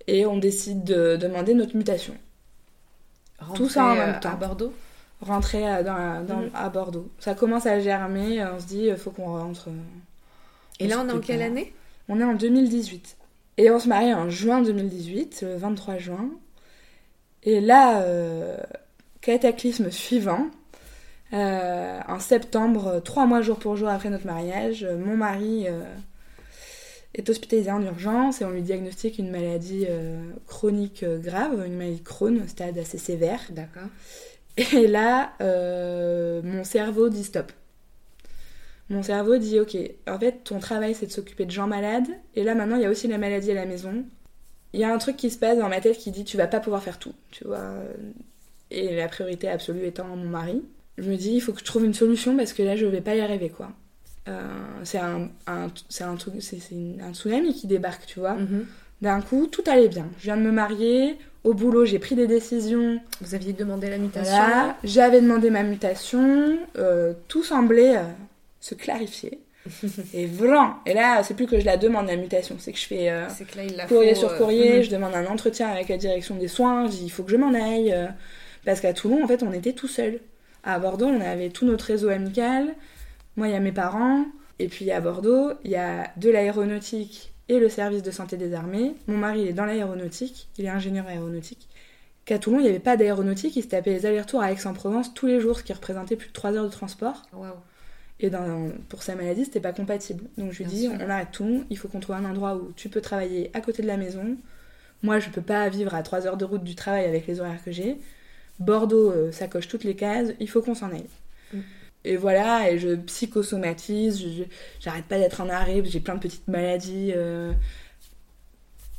Et on décide de demander notre mutation. Tout ça en même temps. À Bordeaux? Rentrer à, dans la- dans- Mhm. à Bordeaux. Ça commence à germer, euh, on se dit, il faut qu'on rentre. euh, Et là, on est en quelle prépare. année? On est en 2018. Et on se marie en juin 2018, le 23 juin. Et là, euh, cataclysme suivant. euh, en septembre, trois mois jour pour jour après notre mariage, euh, mon mari euh, est hospitalisé en urgence et on lui diagnostique une maladie euh, chronique euh, grave, une maladie Crohn, au stade assez sévère. D'accord. Et là, euh, mon cerveau dit stop. Mon cerveau dit ok, en fait, ton travail c'est de s'occuper de gens malades, et là maintenant il y a aussi la maladie à la maison. Il y a un truc qui se passe dans ma tête qui dit tu vas pas pouvoir faire tout, tu vois. Et la priorité absolue étant mon mari. Je me dis il faut que je trouve une solution parce que là je vais pas y arriver quoi. Euh, c'est un, un- un, truc- c'est- un tsunami qui débarque, tu vois. Mhm. D'un coup, tout allait bien. Je viens de me marier, au boulot j'ai pris des décisions, Vous aviez demandé la mutation voilà, j'avais demandé ma mutation, euh, tout semblait euh, se clarifier. et vraiment, et là, c'est plus que je la demande la mutation, c'est que je fais euh, que là, il la courrier faut, sur courrier, mhm. je demande un entretien avec la direction des soins, je dis il faut que je m'en aille. parce qu'à Toulon, en fait, on était tout seul. À Bordeaux, on avait tout notre réseau amical. Moi, il y a mes parents. Et puis à Bordeaux, il y a de l'aéronautique et le service de santé des armées. Mon mari il est dans l'aéronautique, il est ingénieur aéronautique. Qu'à Toulon, il n'y avait pas d'aéronautique, il se tapait les allers-retours à Aix-en-Provence tous les jours, ce qui représentait plus de 3 heures de transport. Waouh. Et dans- pour sa maladie, c'était pas compatible. Donc je lui dis, on arrête tout, il faut qu'on trouve un endroit où tu peux travailler à côté de la maison. Moi, je peux pas vivre à 3 heures de route du travail avec les horaires que j'ai. Bordeaux, euh, ça coche toutes les cases, il faut qu'on s'en aille. Mm. Et voilà, et je psychosomatise, j'arrête pas d'être en arrêt, j'ai plein de petites maladies. euh,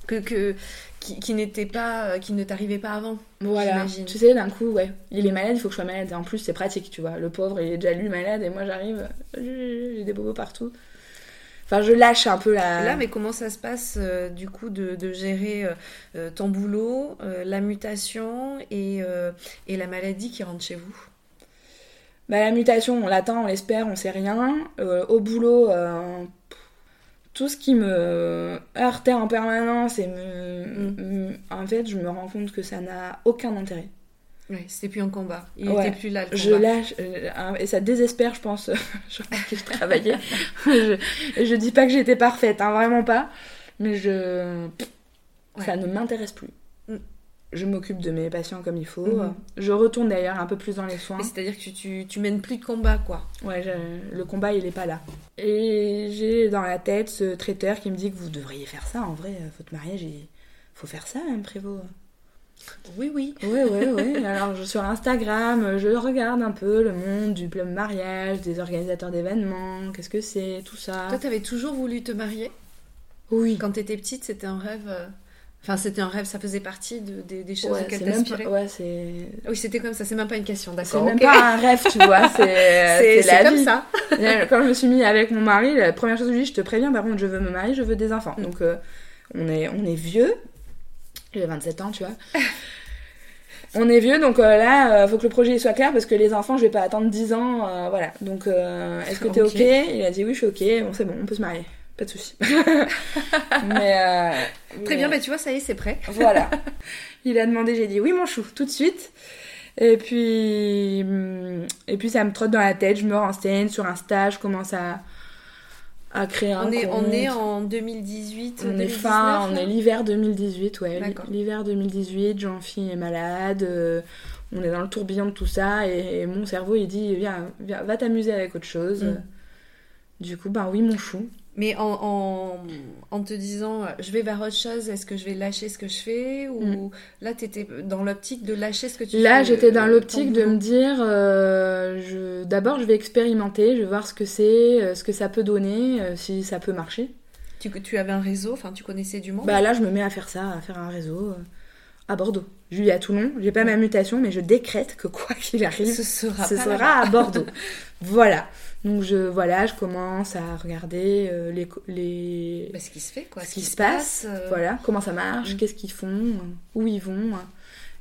Que, que, qui, qui n'était pas, qui ne t'arrivait pas avant. Voilà, tu sais, d'un coup, ouais, il est malade, il faut que je sois malade. Et en plus, c'est pratique, tu vois. Le pauvre, il est déjà lui malade, et moi, j'arrive, j'ai des bobos partout. Enfin, je lâche un peu la. Là, mais comment ça se passe euh, du coup de, de gérer euh, ton boulot, la mutation et, et la maladie qui rentre chez vous? Bah, la mutation, on l'attend, on l'espère, on sait rien. Euh, au boulot, euh, tout ce qui me heurtait en permanence et me. Mm. En fait, je me rends compte que ça n'a aucun intérêt. Oui, c'était plus un combat. Il Ouais. était plus là le Je lâche, euh, et ça désespère, je pense, sur qui je travaillais. je, je dis pas que j'étais parfaite, hein, vraiment pas, mais je. Ça ne m'intéresse plus. Je m'occupe de mes patients comme il faut. Mhm. Je retourne d'ailleurs un peu plus dans les soins. C'est-à-dire que tu, tu, mènes plus de combat, quoi. Ouais, je- le combat il est pas là. Et j'ai dans la tête ce traiteur qui me dit que vous devriez faire ça. En vrai, euh, votre mariage, il faut faire ça, même Prévost. Oui, oui. Ouais, ouais, ouais. Alors, je, sur Instagram, je regarde un peu le monde du plein mariage, des organisateurs d'événements, qu'est-ce que c'est, tout ça. Toi, t'avais toujours voulu te marier? Oui. Quand t'étais petite, c'était un rêve. Euh, Enfin, c'était un rêve, ça faisait partie de- des, des choses Ouais, auxquelles c'est même t'aspirais. ouais, c'est, Oui, c'était comme ça, c'est même pas une question, c'est d'accord. même ok. pas un rêve, tu vois, c'est, C'est c'est la c'est comme vie. ça. Quand je me suis mis avec mon mari, la première chose que je lui ai dit, je te préviens, par contre, je veux me marier, je veux des enfants. Mm. Donc, euh, on, est, on est vieux. J'ai 27 ans, tu vois. on est vieux, donc euh, là, faut que le projet soit clair parce que les enfants, je vais pas attendre 10 ans, voilà. Donc, est-ce que t'es ok, Il a dit oui, je suis ok. Bon, c'est bon, on peut se marier, pas de souci. mais, très bien, mais tu vois, ça y est, c'est prêt. voilà. Il a demandé, j'ai dit oui, mon chou, tout de suite. Et puis, hum, et puis ça me trotte dans la tête, je me renseigne sur un stage, je commence à, à créer un on est, compte. On est en 2018, On est fin, on est l'hiver 2018, ouais. L'hiver 2018, Jean-Phi est malade, euh, on est dans le tourbillon de tout ça, et, mon cerveau il dit, viens, viens va t'amuser avec autre chose. Mm. Du coup, ben oui, mon chou. Mais en, en, te disant, je vais vers autre chose, est-ce que je vais lâcher ce que je fais Ou mm. là, tu étais dans l'optique de lâcher ce que tu là, fais Là, j'étais dans euh, l'optique de me dire, euh, je... d'abord, je vais expérimenter, je vais voir ce que c'est, euh, ce que ça peut donner, si ça peut marcher. Tu, tu avais un réseau, enfin, tu connaissais du monde? Bah là, je me mets à faire ça, à faire un réseau à Bordeaux. Je vis à Toulon, j'ai pas ma mutation, mais je décrète que quoi qu'il arrive, ce sera, ce sera à Bordeaux. voilà. Donc je voilà, je commence à regarder euh, les, les... Bah, ce qui se fait quoi, ce, qui, se passe, euh. voilà, comment ça marche, mm. qu'est-ce qu'ils font, où ils vont,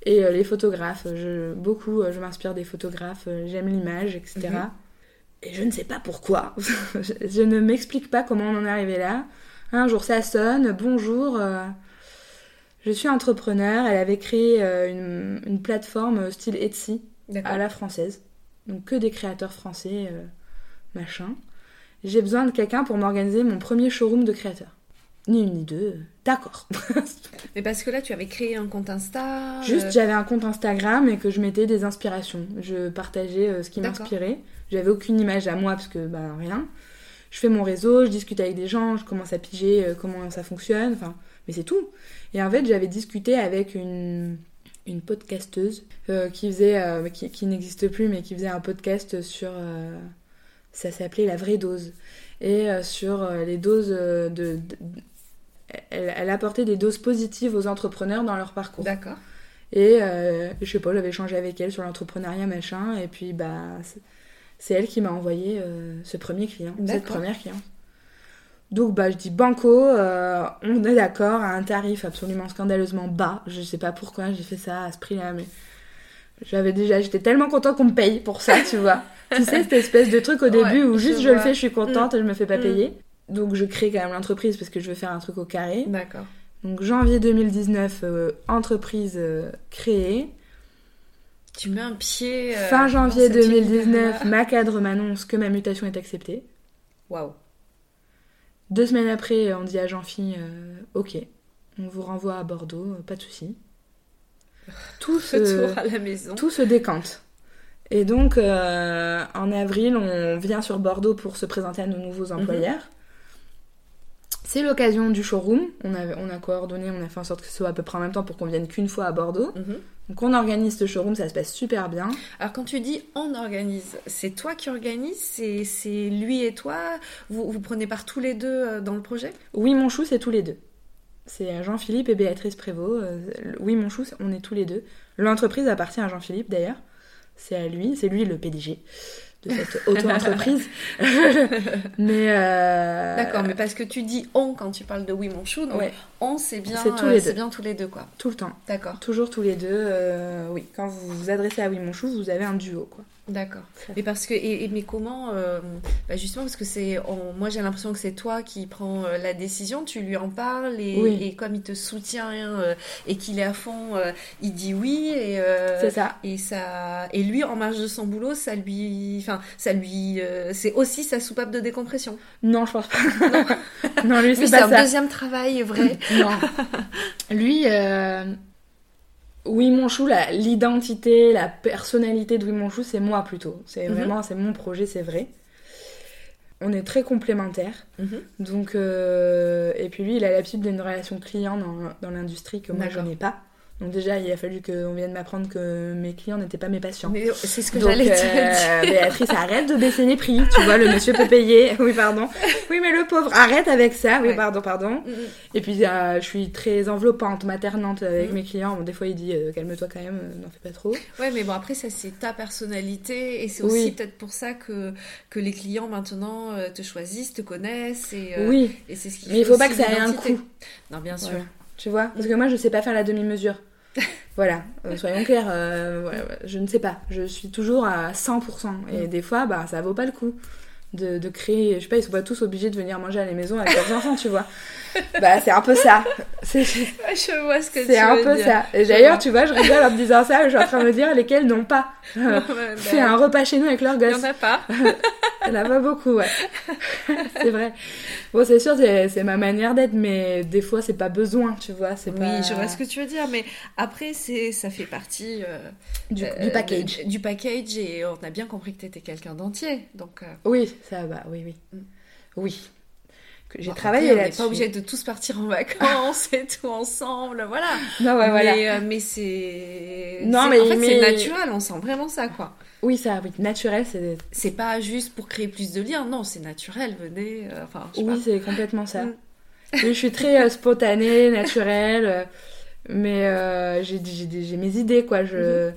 et euh, les photographes. Je, beaucoup, je m'inspire des photographes, j'aime l'image, etc. Mm-hmm. Et je ne sais pas pourquoi, je, ne m'explique pas comment on en est arrivé là. Un jour ça sonne, bonjour. je suis entrepreneur. Elle avait créé une, une, plateforme style Etsy à la française, donc que des créateurs français machin. J'ai besoin de quelqu'un pour m'organiser mon premier showroom de créateurs. Ni une ni deux, d'accord. Mais parce que là, tu avais créé un compte Insta. Juste, euh, j'avais un compte Instagram et que je mettais des inspirations. Je partageais euh, ce qui m'inspirait. J'avais aucune image à moi parce que, bah, rien. Je fais mon réseau, je discute avec des gens, je commence à piger euh, comment ça fonctionne, enfin, mais c'est tout. Et en fait, j'avais discuté avec une, une podcasteuse qui faisait, qui, qui n'existe plus, mais qui faisait un podcast sur ça s'appelait La vraie dose. Et euh, sur euh, les doses euh, de. elle, apportait des doses positives aux entrepreneurs dans leur parcours. D'accord. Et je sais pas, j'avais échangé avec elle sur l'entrepreneuriat, machin. Et puis, bah, c'est elle qui m'a envoyé ce premier client, cette première cliente. Donc bah je dis banco, on est d'accord à un tarif absolument scandaleusement bas. Je sais pas pourquoi j'ai fait ça à ce prix-là, mais j'avais déjà, j'étais tellement contente qu'on me paye pour ça, tu vois. tu sais, cette espèce de truc au début où juste je, le fais, je suis contente mm. et je me fais pas mm. payer. Donc je crée quand même l'entreprise parce que je veux faire un truc au carré. D'accord. Donc janvier 2019, euh, entreprise euh, créée. Tu mets un pied. Euh, fin janvier 2019, ma cadre m'annonce que ma mutation est acceptée. Waouh. Deux semaines après, on dit à Jean-Phi, ok, on vous renvoie à Bordeaux, pas de souci. Tout se, à la maison. Tout se décante. Et donc, euh, en avril, on vient sur Bordeaux pour se présenter à nos nouveaux mhm. employeurs. C'est l'occasion du showroom. On a, on a coordonné, on a fait en sorte que ce soit à peu près en même temps pour qu'on vienne qu'une fois à Bordeaux. Mhm. Donc on organise ce showroom, ça se passe super bien. Alors quand tu dis on organise, c'est toi qui organise, c'est lui et toi? Vous, vous prenez part tous les deux euh, dans le projet? Oui, mon chou, c'est tous les deux. C'est Jean-Philippe et Béatrice Prévost. Euh, oui, mon chou, on est tous les deux. L'entreprise appartient à Jean-Philippe d'ailleurs. C'est à lui, c'est lui le PDG de cette auto-entreprise. mais euh, D'accord, mais parce que tu dis on quand tu parles de Oui Mon Chou, donc on c'est bien, tous les euh, bien tous les deux quoi. Tout le temps. D'accord. Toujours tous les deux. oui, quand vous vous adressez à Oui Mon Chou, vous avez un duo quoi. D'accord. Mais parce que et, mais comment euh, bah, justement parce que c'est moi j'ai l'impression que c'est toi qui prends euh, la décision, tu lui en parles et, comme il te soutient euh, et qu'il est à fond, il dit oui et c'est ça. Et ça et lui en marge de son boulot, ça lui enfin ça lui c'est aussi sa soupape de décompression. Non, je pense pas. non, lui c'est un deuxième travail vrai. non. Lui oui, mon chou, l'identité, la, personnalité de Oui, mon chou, c'est moi plutôt. C'est mhm. vraiment, c'est mon projet, c'est vrai. On est très complémentaires. Mhm. Donc, euh, et puis lui, il a l'habitude d'une relation client dans, dans l'industrie que moi, je n'ai pas. Donc déjà, il a fallu qu'on vienne m'apprendre que mes clients n'étaient pas mes patients. Mais c'est ce que j'allais te euh, dire. Béatrice, arrête de baisser les prix. Tu vois, le monsieur peut payer. Oui, pardon. Oui, mais le pauvre, arrête avec ça. Oui, pardon, pardon. Mm, mm. Et puis, euh, je suis très enveloppante, maternante avec mm. mes clients. Bon, des fois, il dit, euh, calme-toi quand même, n'en fais pas trop. Ouais, mais bon, après, ça, c'est ta personnalité. Et c'est aussi peut-être pour ça que, que les clients, maintenant, te choisissent, te connaissent. Et, oui. Et c'est ce qui Mais il faut pas que ça ait un coût. Non, bien sûr. Tu vois Parce que moi, je sais pas faire la demi-mesure. voilà, euh, soyons clairs, euh, je ne sais pas. Je suis toujours à 100%. Et mm. des fois, bah, ça vaut pas le coup de, de, créer. Je sais pas, ils sont pas tous obligés de venir manger à la maison avec leurs enfants, tu vois. Bah, c'est un peu ça. C'est, je vois ce que tu C'est un peu ça. Et d'ailleurs, tu vois, je rigole en me disant ça, je suis en train de me dire lesquels n'ont pas fait un repas chez nous avec leurs gosses. Il y en a pas. Il n'y en a pas beaucoup, ouais. c'est vrai. Bon, c'est sûr, c'est ma manière d'être, mais des fois, c'est pas besoin, tu vois. Oui, pas... je vois ce que tu veux dire, mais après, ça fait partie euh, du, du, package. du package, et on a bien compris que tu étais quelqu'un d'entier. Donc, euh. Oui, ça va, oui, oui. Mm. Oui j'ai travaillé là-dessus. On n'est pas obligé de tous partir en vacances et tout ensemble, voilà. Non, ouais, mais, voilà. Euh, mais c'est. Non, mais. En fait, c'est naturel, on sent vraiment ça, quoi. Oui, ça, oui, naturel, c'est. C'est pas juste pour créer plus de liens, non, c'est naturel, venez. Euh, enfin, oui, c'est complètement ça. Je suis très euh, spontanée, naturelle, mais j'ai mes idées, quoi. Je.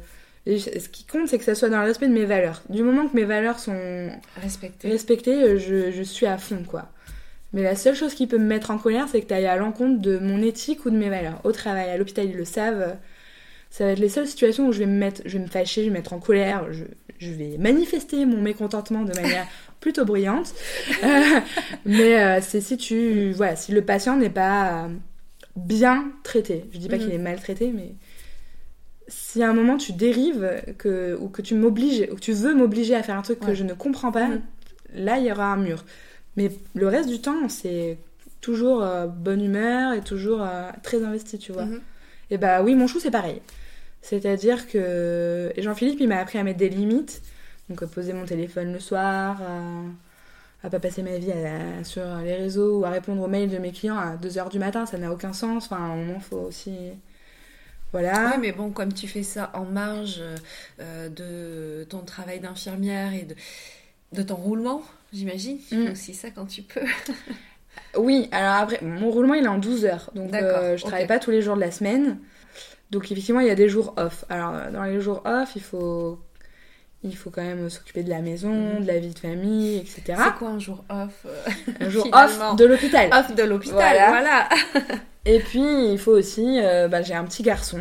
Mm-hmm. ce qui compte, c'est que ça soit dans le respect de mes valeurs. Du moment que mes valeurs sont respectées, respectées je, je suis à fond, quoi. Mais la seule chose qui peut me mettre en colère, c'est que tu ailles à l'encontre de mon éthique ou de mes valeurs. Au travail, à l'hôpital, ils le savent. Ça va être les seules situations où je vais me mettre, je vais me fâcher, je vais me mettre en colère, je, je vais manifester mon mécontentement de manière plutôt bruyante. Euh, mais euh, c'est si tu, voilà, si le patient n'est pas bien traité. Je dis pas qu'il est mhm. maltraité, mais si à un moment tu dérives que, ou que tu m'obliges, ou que tu veux m'obliger à faire un truc que je ne comprends pas, mhm. là il y aura un mur. Mais le reste du temps, c'est toujours euh, bonne humeur et toujours euh, très investi, tu vois. Mhm. Et bah oui, mon chou, c'est pareil. C'est-à-dire que Jean-Philippe, il m'a appris à mettre des limites. Donc, à poser mon téléphone le soir, à, pas passer ma vie sur les réseaux ou à répondre aux mails de mes clients à 2h du matin, ça n'a aucun sens. Enfin, à un moment, faut aussi. Voilà. Oui, mais bon, comme tu fais ça en marge euh, de ton travail d'infirmière et de, de ton roulement, j'imagine. Tu fais mm. aussi ça quand tu peux. oui, alors après, mon roulement il est en 12 heures. Donc euh, je travaille pas tous les jours de la semaine. Donc effectivement, il y a des jours off. Alors dans les jours off, il faut il faut quand même s'occuper de la maison, mm. de la vie de famille, etc. C'est quoi un jour off euh, Un jour off de l'hôpital. Off de l'hôpital, voilà. Et puis il faut aussi, euh, bah, j'ai un petit garçon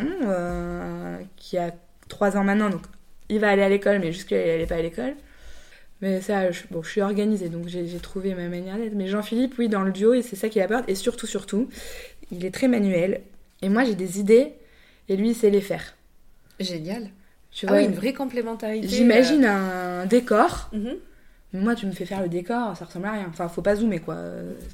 qui a 3 ans maintenant, donc il va aller à l'école, mais jusque-là il n'allait pas à l'école. Mais ça, je, bon, je suis organisée, donc j'ai trouvé ma manière d'être. Mais Jean-Philippe, oui, dans le duo, et c'est ça qui apporte. Et surtout, surtout, il est très manuel. Et moi, j'ai des idées, et lui, il sait les faire. Génial. Tu ah vois, une vraie complémentarité. J'imagine euh. un décor. Mhm. Moi, tu me fais faire le décor, ça ressemble à rien. Enfin, faut pas zoomer, quoi.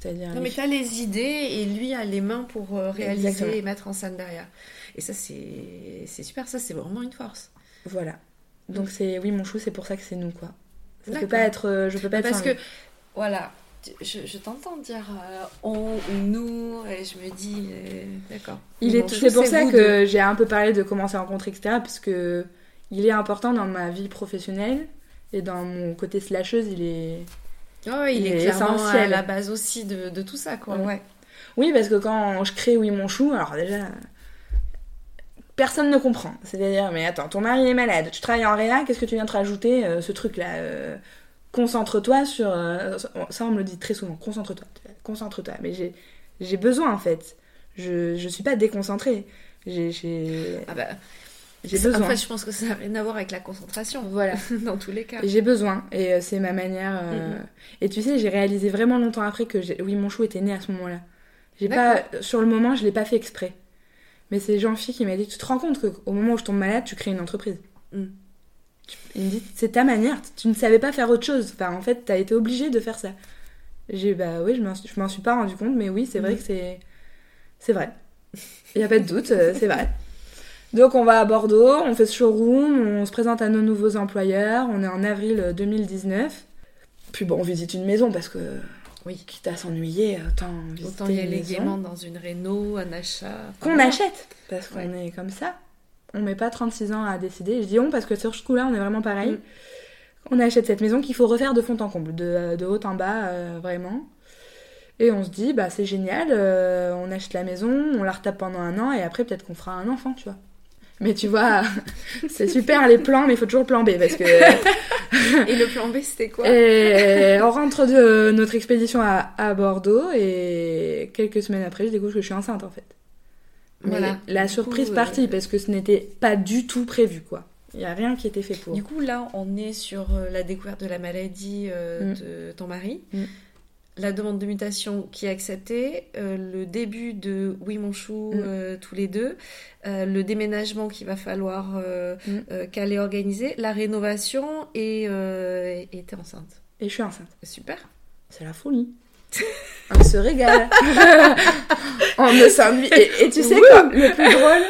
C'est-à-dire. Non, mais t'as les idées et lui a les mains pour euh, réaliser et mettre en scène derrière. Et ça, c'est super. Ça, c'est vraiment une force. Voilà. Donc, c'est oui, mon chou, c'est pour ça que c'est nous, quoi. Je peux pas être. Euh, je peux pas être Parce que, voilà, je, t'entends dire euh, on ou nous, et je me dis, euh, d'accord. Il est, c'est pour ça que j'ai un peu parlé de comment s'est rencontré, etc. Parce que il est important dans ma vie professionnelle et dans mon côté slasheuse, il est. Oh, il, est, essentiel. à la base aussi de, de tout ça, quoi. Ouais. Oui, parce que quand je crée Oui mon chou, alors déjà, personne ne comprend. C'est-à-dire, mais attends, ton mari est malade, tu travailles en réa, qu'est-ce que tu viens te rajouter euh, ce truc-là euh, Concentre-toi sur. Euh, ça, on me le dit très souvent, concentre-toi, concentre-toi. Mais j'ai besoin en fait. Je, je suis pas déconcentrée. J'ai. Ah bah. J'ai besoin. En fait, je pense que ça n'a rien à voir avec la concentration. Voilà. Dans tous les cas. J'ai besoin. Et c'est ma manière. Et tu sais, j'ai réalisé vraiment longtemps après que oui, mon chou était né à ce moment-là. J'ai pas. Sur le moment, je l'ai pas fait exprès. Mais c'est Jean-Phi qui m'a dit Tu te rends compte qu'au moment où je tombe malade, tu crées une entreprise mm. Il me dit C'est ta manière, tu ne savais pas faire autre chose. Enfin, en fait, tu as été obligé de faire ça. J'ai Bah oui, je m'en suis pas rendu compte, mais oui, c'est vrai mm. que c'est. C'est vrai. Il n'y a pas de doute, euh, c'est vrai. Donc on va à Bordeaux, on fait ce showroom, on se présente à nos nouveaux employeurs, on est en avril 2019. Puis bon, on visite une maison parce que oui, quitte à s'ennuyer, autant Autant y aller gaiement dans une réno, un achat. Qu'on achète Parce qu'on est comme ça. On met pas 36 ans à décider. Je dis on parce que sur ce coup-là, on est vraiment pareil. Mm. On achète cette maison qu'il faut refaire de fond en comble, de, de haut en bas, euh, vraiment. Et on se dit, bah c'est génial, euh, on achète la maison, on la retape pendant un an et après peut-être qu'on fera un enfant, tu vois. Mais tu vois, c'est super les plans, mais il faut toujours le plan B parce que. et le plan B, c'était quoi et On rentre de notre expédition à, à, Bordeaux et quelques semaines après, je découvre que je suis enceinte en fait. Mais la surprise partie, parce que ce n'était pas du tout prévu, quoi. Il n'y a rien qui était fait pour. Du coup, là, on est sur la découverte de la maladie mm. de ton mari. Mm la demande de mutation qui est acceptée, euh, le début de Oui mon chou mm. euh, tous les deux, euh, le déménagement qu'il va falloir mm. qu'elle ait organisé, la rénovation et était enceinte. Et je suis enceinte. Super. C'est la folie. On se régale. On me s'ennuie. Et, tu sais quoi? Le plus drôle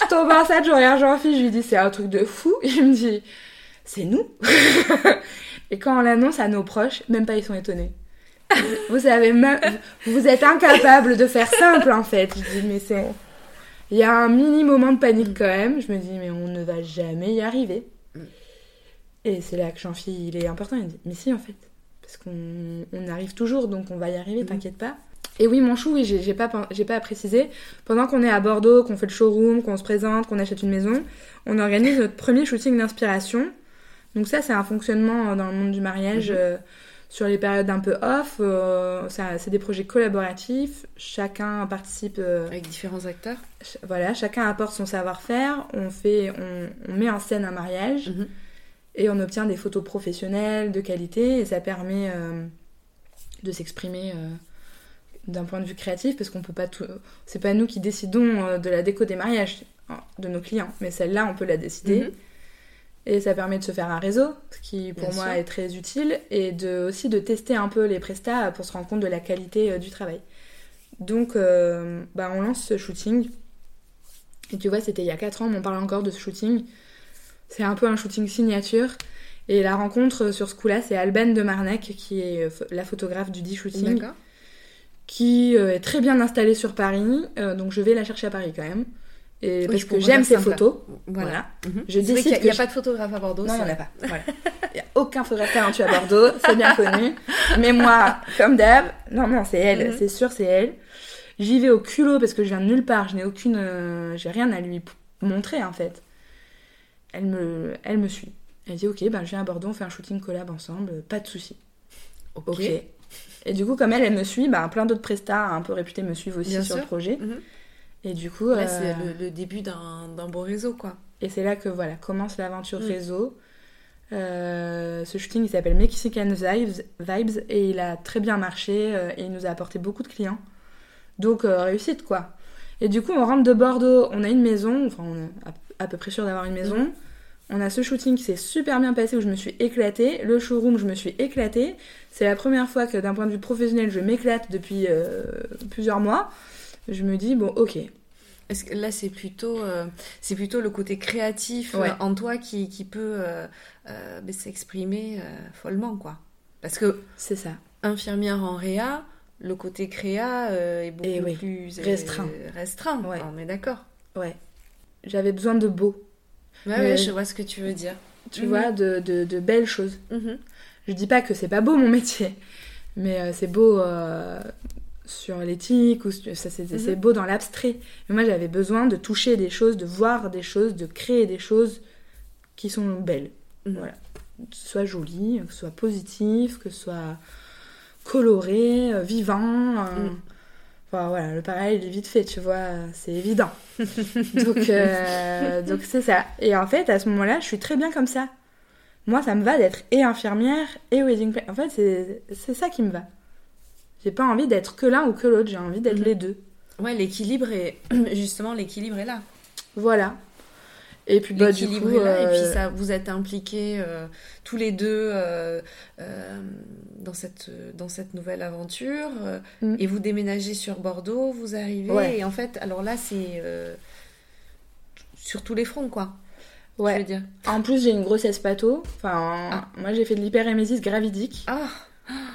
Je tombe enceinte, je regarde Jean-Philippe, je lui dis c'est un truc de fou. Il me dit c'est nous. Et quand on l'annonce à nos proches, même pas ils sont étonnés. vous savez, même, vous êtes incapable de faire simple en fait. Je dis, mais c'est. Il y a un mini moment de panique quand même. Je me dis, mais on ne va jamais y arriver. Et c'est là que jean il est important. Il me dit, mais si en fait. Parce qu'on on arrive toujours, donc on va y arriver, mm. t'inquiète pas. Et oui, mon chou, oui, j'ai pas, j'ai pas à préciser. Pendant qu'on est à Bordeaux, qu'on fait le showroom, qu'on se présente, qu'on achète une maison, on organise notre premier shooting d'inspiration donc ça, c'est un fonctionnement euh, dans le monde du mariage. Mhm. Euh, sur les périodes un peu off, euh, c'est des projets collaboratifs. Chacun participe avec différents acteurs. voilà, chacun apporte son savoir-faire. On fait, on, met en scène un mariage mhm. et on obtient des photos professionnelles de qualité et ça permet de s'exprimer d'un point de vue créatif parce qu'on peut pas tout. C'est pas nous qui décidons de la déco des mariages de nos clients, mais celle-là, on peut la décider. Mhm. Et ça permet de se faire un réseau, ce qui pour moi est très utile, et de, aussi de tester un peu les prestats pour se rendre compte de la qualité euh, du travail. Donc euh, bah, on lance ce shooting. Et tu vois, c'était il y a 4 ans, mais on parle encore de ce shooting. C'est un peu un shooting signature. Et la rencontre sur ce coup-là, c'est Alben de Marnac, qui est euh, la photographe du dit shooting. Qui est très bien installée sur Paris. donc je vais la chercher à Paris quand même. Et parce que j'aime ces photos. Voilà. Mhm. Je décide qu'il n'y a, pas de photographe à Bordeaux. Non, il n'y en a pas. Il n'y a aucun photographe talentueux à Bordeaux, c'est bien connu. Mais moi, comme d'hab, non, non, c'est elle, mhm. c'est sûr, c'est elle. J'y vais au culot parce que je viens de nulle part, je n'ai aucune. Euh, j'ai rien à lui montrer en fait. Elle me, elle me suit. Elle dit Ok, ben je viens à Bordeaux, on fait un shooting collab ensemble, pas de souci. Ok. Et du coup, comme elle, elle me suit, ben, plein d'autres prestats un peu réputés me suivent aussi sur le projet. Mhm. Et du coup. Là, c'est euh, le, début d'un beau réseau, quoi. Et c'est là que voilà, commence l'aventure mm. réseau. Euh, ce shooting il s'appelle Mexican Vibes, Vibes et il a très bien marché euh, et il nous a apporté beaucoup de clients. Donc réussite quoi. Et du coup on rentre de Bordeaux, on a une maison, enfin on est à, peu près sûr d'avoir une maison. Mm. On a ce shooting qui s'est super bien passé où je me suis éclatée. Le showroom je me suis éclatée. C'est la première fois que d'un point de vue professionnel je m'éclate depuis plusieurs mois je me dis, bon, ok. Est-ce que là, c'est plutôt, euh, c'est plutôt le côté créatif euh, en toi qui, qui peut euh, ben, s'exprimer follement, quoi. Parce que c'est ça. Infirmière en réa, le côté créa est beaucoup plus restreint. restreint, ouais. on est d'accord. Ouais. J'avais besoin de beau. Ouais, je vois ce que tu veux dire. Tu vois, de, de, de, belles choses. Mhm. Je dis pas que c'est pas beau mon métier, mais c'est beau sur l'éthique ou ça c'est mhm. beau dans l'abstrait. Mais moi j'avais besoin de toucher des choses de voir des choses de créer des choses qui sont belles. Mhm. voilà. Que ce soit joli que ce soit positif que ce soit coloré euh, vivant euh, mhm. enfin voilà le pareil il est vite fait tu vois c'est évident. Donc euh, donc c'est ça. Et en fait à ce moment là je suis très bien comme ça. Moi ça me va d'être et infirmière et wedding planner. En fait c'est ça qui me va j'ai pas envie d'être que l'un ou que l'autre, j'ai envie d'être mhm. les deux. Ouais, l'équilibre est justement l'équilibre est là. Voilà. Et puis bah, du coup, est là, et puis euh, ça, vous êtes impliqués euh, tous les deux euh, dans cette dans cette nouvelle aventure mm. et vous déménagez sur Bordeaux, vous arrivez et en fait, alors là c'est sur tous les fronts quoi. Ouais. dire. En plus, j'ai une grossesse pato. Enfin, ah. moi j'ai fait de l'hyperémésis gravidique. Ah.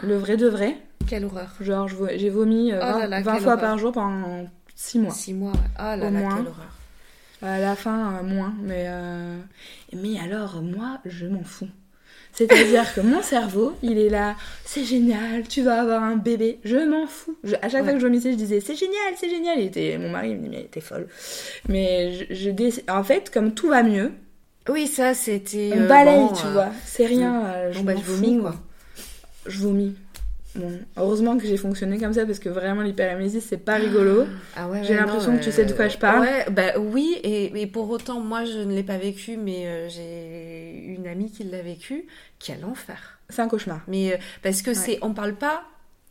Le vrai de vrai. Quelle horreur. Genre, j'ai vomi 20, euh, fois par jour pendant 6 mois. 6 mois, ah là là, quelle horreur. À la fin, euh, moins. Mais, euh, mais alors, moi, je m'en fous. C'est-à-dire que mon cerveau, il est là, c'est génial, tu vas avoir un bébé, je m'en fous. à chaque fois que je vomissais, je disais, c'est génial, c'est génial. Il était, mon mari il me dit, mais était folle. Mais je, en fait, comme tout va mieux. Oui, ça, c'était. On balaye, tu vois. C'est rien. je, bah, je vomis, quoi. Je vomis. Bon, heureusement que j'ai fonctionné comme ça parce que vraiment l'hyperémésie c'est pas rigolo. Ah ouais, j'ai l'impression que tu sais de quoi je parle. Ouais, bah oui, et, et pour autant, moi je ne l'ai pas vécu, mais euh, j'ai une amie qui l'a vécu, qui a l'enfer. C'est un cauchemar. Mais euh, parce que c'est, on parle pas.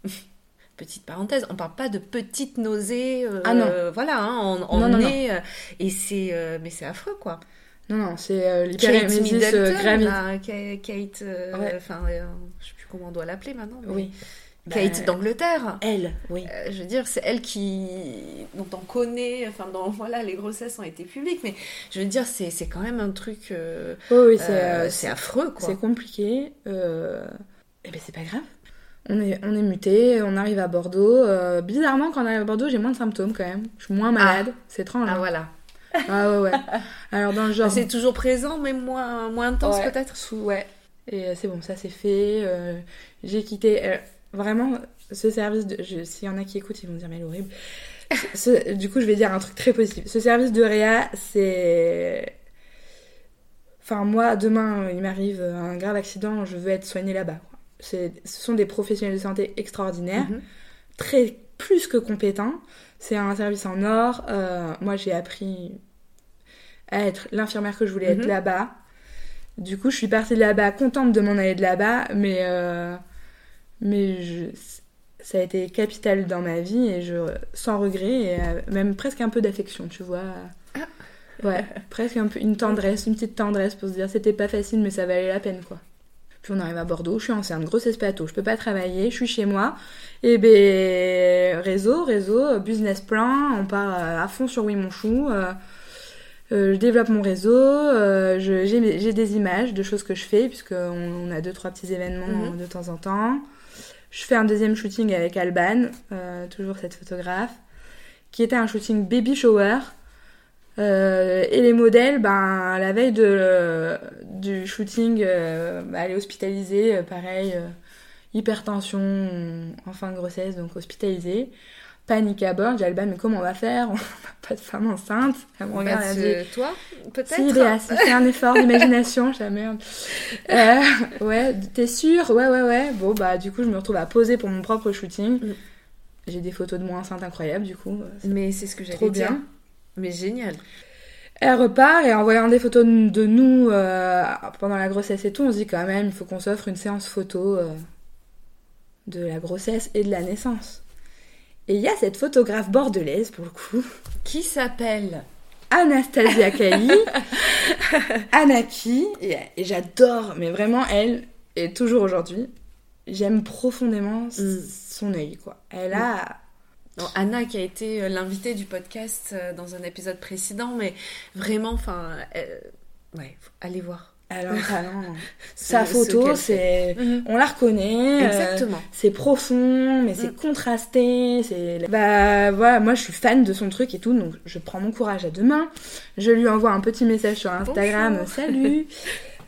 Petite parenthèse, on parle pas de petites nausées. euh, Ah non. Voilà, hein, on, on Non, non, est. et c'est. mais c'est affreux quoi. Non, non, c'est euh, Kate Middleton, Kate. Ouais. Enfin, je sais plus comment on doit l'appeler maintenant. mais Oui. Kate Bah, d'Angleterre. Elle, oui. Euh, je veux dire, c'est elle qui, dont on connaît, enfin, dans, voilà, les grossesses ont été publiques, mais je veux dire, c'est, c'est quand même un truc, euh, Oui, euh, c'est affreux, quoi. c'est compliqué. Eh ben c'est pas grave. On est, on est muté, on arrive à Bordeaux. Bizarrement, quand on arrive à Bordeaux, j'ai moins de symptômes quand même. Je suis moins malade. C'est étrange. Ah, hein. voilà. Ah ouais, ouais. Alors dans le genre. C'est toujours présent, mais moins, moins intense, Ouais. peut-être? Sous, ouais. Et euh, c'est bon, ça c'est fait. Euh, j'ai quitté. euh, vraiment, ce service S'il y en a qui écoutent, ils vont dire, mais elle est horrible. Ce- du coup, je vais dire un truc très positif. Ce service de Réa, c'est. Enfin, moi, demain, il m'arrive un grave accident, je veux être soignée là-bas. Ce sont des professionnels de santé extraordinaires, Mhm. très plus que compétents. C'est un service en or. Euh, moi, j'ai appris à être l'infirmière que je voulais être Mhm. là-bas. Du coup, je suis partie de là-bas, contente de m'en aller de là-bas, mais, euh, mais je- ça a été capital dans ma vie et je, sans regret, et euh, même presque un peu d'affection, tu vois. Ouais, presque un peu une tendresse, une petite tendresse pour se dire c'était pas facile, mais ça valait la peine, quoi. Puis on arrive à Bordeaux, je suis enceinte, grossesse plateau, je peux pas travailler, je suis chez moi. Et ben réseau, réseau, business plan, on part euh, à fond sur Oui Mon Chou. euh, je développe mon réseau, euh, j'ai des images de choses que je fais, puisqu'on on a deux, trois petits événements Mhm. de temps en temps. Je fais un deuxième shooting avec Alban, euh, toujours cette photographe, qui était un shooting baby shower. Euh, et les modèles, ben, la veille de, du shooting, euh, bah, elle est hospitalisée, euh, pareil, euh, hypertension en fin de grossesse, donc hospitalisée. Panique à bord, j'ai Alban, mais comment on va faire? On n'a pas de femme enceinte. Elle me regarde, Bah, elle dit, c'est toi, peut-être? Si, Léa, si, fais un effort d'imagination, la merde. Euh, ouais, t'es sûre? Ouais, ouais, ouais. Bon, bah, du coup, je me retrouve à poser pour mon propre shooting. Mm. J'ai des photos de moi enceinte incroyables, du coup. euh, c'est Mais c'est ce que j'allais trop dire. bien. Mais génial. Elle repart et en voyant des photos de de nous euh, pendant la grossesse et tout, on se dit quand même, il faut qu'on s'offre une séance photo euh, de la grossesse et de la naissance. Et il y a cette photographe bordelaise, pour le coup, Qui s'appelle Anastasia Kali, Anaki, et, et j'adore, mais vraiment elle, et toujours aujourd'hui, j'aime profondément Mm. son œil, quoi. Elle a... Non, Anna qui a été euh, l'invitée du podcast euh, dans un épisode précédent, mais vraiment, enfin, euh, ouais, allez voir. Elle a un talent. Ce- Sa photo, c'est... On la reconnaît. euh, Exactement. c'est profond, mais c'est Mm. contrasté. C'est bah voilà, moi je suis fan de son truc et tout, donc je prends mon courage à deux mains. Je lui envoie un petit message sur Instagram. Bonjour. Salut.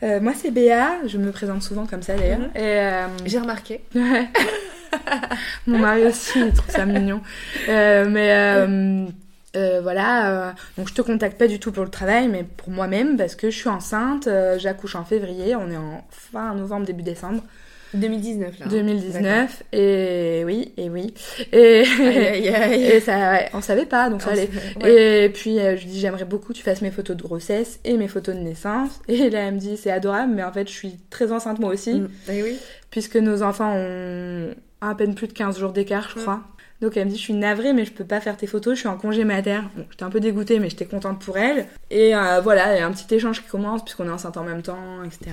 Euh, moi c'est Béa, je me présente souvent comme ça d'ailleurs. Mhm. Euh, J'ai remarqué. ouais. mon mari aussi, il trouve ça mignon. Mais euh, voilà, euh, donc je te contacte pas du tout pour le travail, mais pour moi-même parce que je suis enceinte. euh, J'accouche en février, on est en fin novembre début décembre. 2019 là. hein. 2019 et oui et oui et. Aïe, aïe, aïe. et ça ouais, on savait pas donc ça allait ouais. et puis euh, je dis j'aimerais beaucoup que tu fasses mes photos de grossesse et mes photos de naissance et là elle me dit c'est adorable mais en fait je suis très enceinte moi aussi Mm. Eh oui. puisque nos enfants ont à peine plus de 15 jours d'écart je Mm. crois donc elle me dit je suis navrée mais je peux pas faire tes photos je suis en congé mater bon j'étais un peu dégoûtée mais j'étais contente pour elle et euh, voilà il y a un petit échange qui commence puisqu'on est enceinte en même temps etc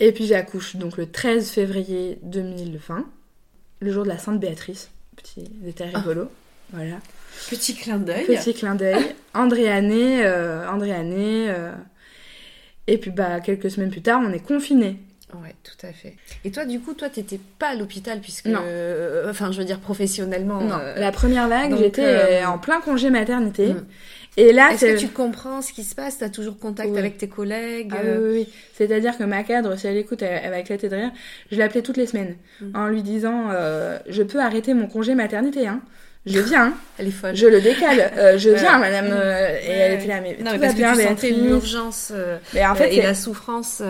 et puis j'accouche donc le 13 février 2020, le jour de la Sainte Béatrice. Petit détail Ah. rigolo. Voilà. Petit clin d'œil. Petit clin d'œil. Andréané, euh, Andréané. euh, Et puis bah quelques semaines plus tard, on est confinés. Ouais, tout à fait. Et toi, du coup, toi, t'étais pas à l'hôpital puisque, Non. euh, enfin, je veux dire professionnellement. non, euh, la première vague, j'étais euh, en plein congé maternité. Mm. Et là, Est-ce que tu comprends ce qui se passe? T'as toujours contact Oui. avec tes collègues Ah oui, oui. C'est-à-dire que ma cadre, si elle écoute, elle, elle va éclater de rire. Je l'appelais toutes les semaines Mm. en lui disant Je peux arrêter mon congé maternité, hein. Je viens. Elle est folle. je le décale, euh, je viens, madame. euh, et elle était là, mais Non, tout mais parce va bien, que tu sentais l'urgence euh, Mais en fait, et la souffrance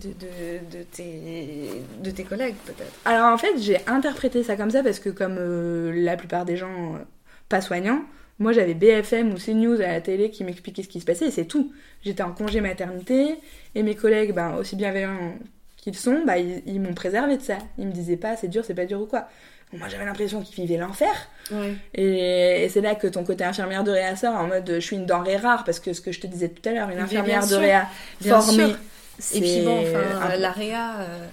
de, de, tes, de tes collègues peut-être Alors en fait, j'ai interprété ça comme ça parce que comme euh, la plupart des gens euh, pas soignants, moi j'avais BFM ou CNews à la télé qui m'expliquaient ce qui se passait et c'est tout. J'étais en congé maternité et mes collègues, ben, aussi bienveillants qu'ils sont, bah, ils, m'ont préservé de ça. Ils me disaient pas c'est dur, c'est pas dur ou quoi. moi j'avais l'impression qu'ils vivaient l'enfer. Et, c'est là que ton côté infirmière de réa sort en mode je suis une denrée rare parce que ce que je te disais tout à l'heure, une infirmière de réa formée. Et puis bon, enfin, la réa. Euh,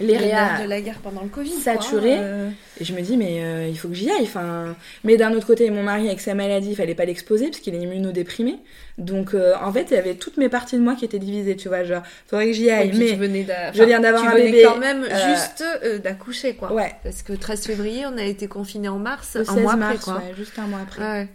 les réa de la guerre pendant le Covid. Saturé. Euh. Et je me dis, mais euh, il faut que j'y aille. Enfin, mais d'un autre côté, mon mari, avec sa maladie, il fallait pas l'exposer parce qu'il est immunodéprimé. Donc, en fait, il y avait toutes mes parties de moi qui étaient divisées, tu vois. Genre, faudrait que j'y aille. mais je viens d'avoir un bébé. quand même juste d'accoucher, quoi. Ouais. Parce que 13 février, on a été confiné en mars, un mois après, quoi. Juste un mois après.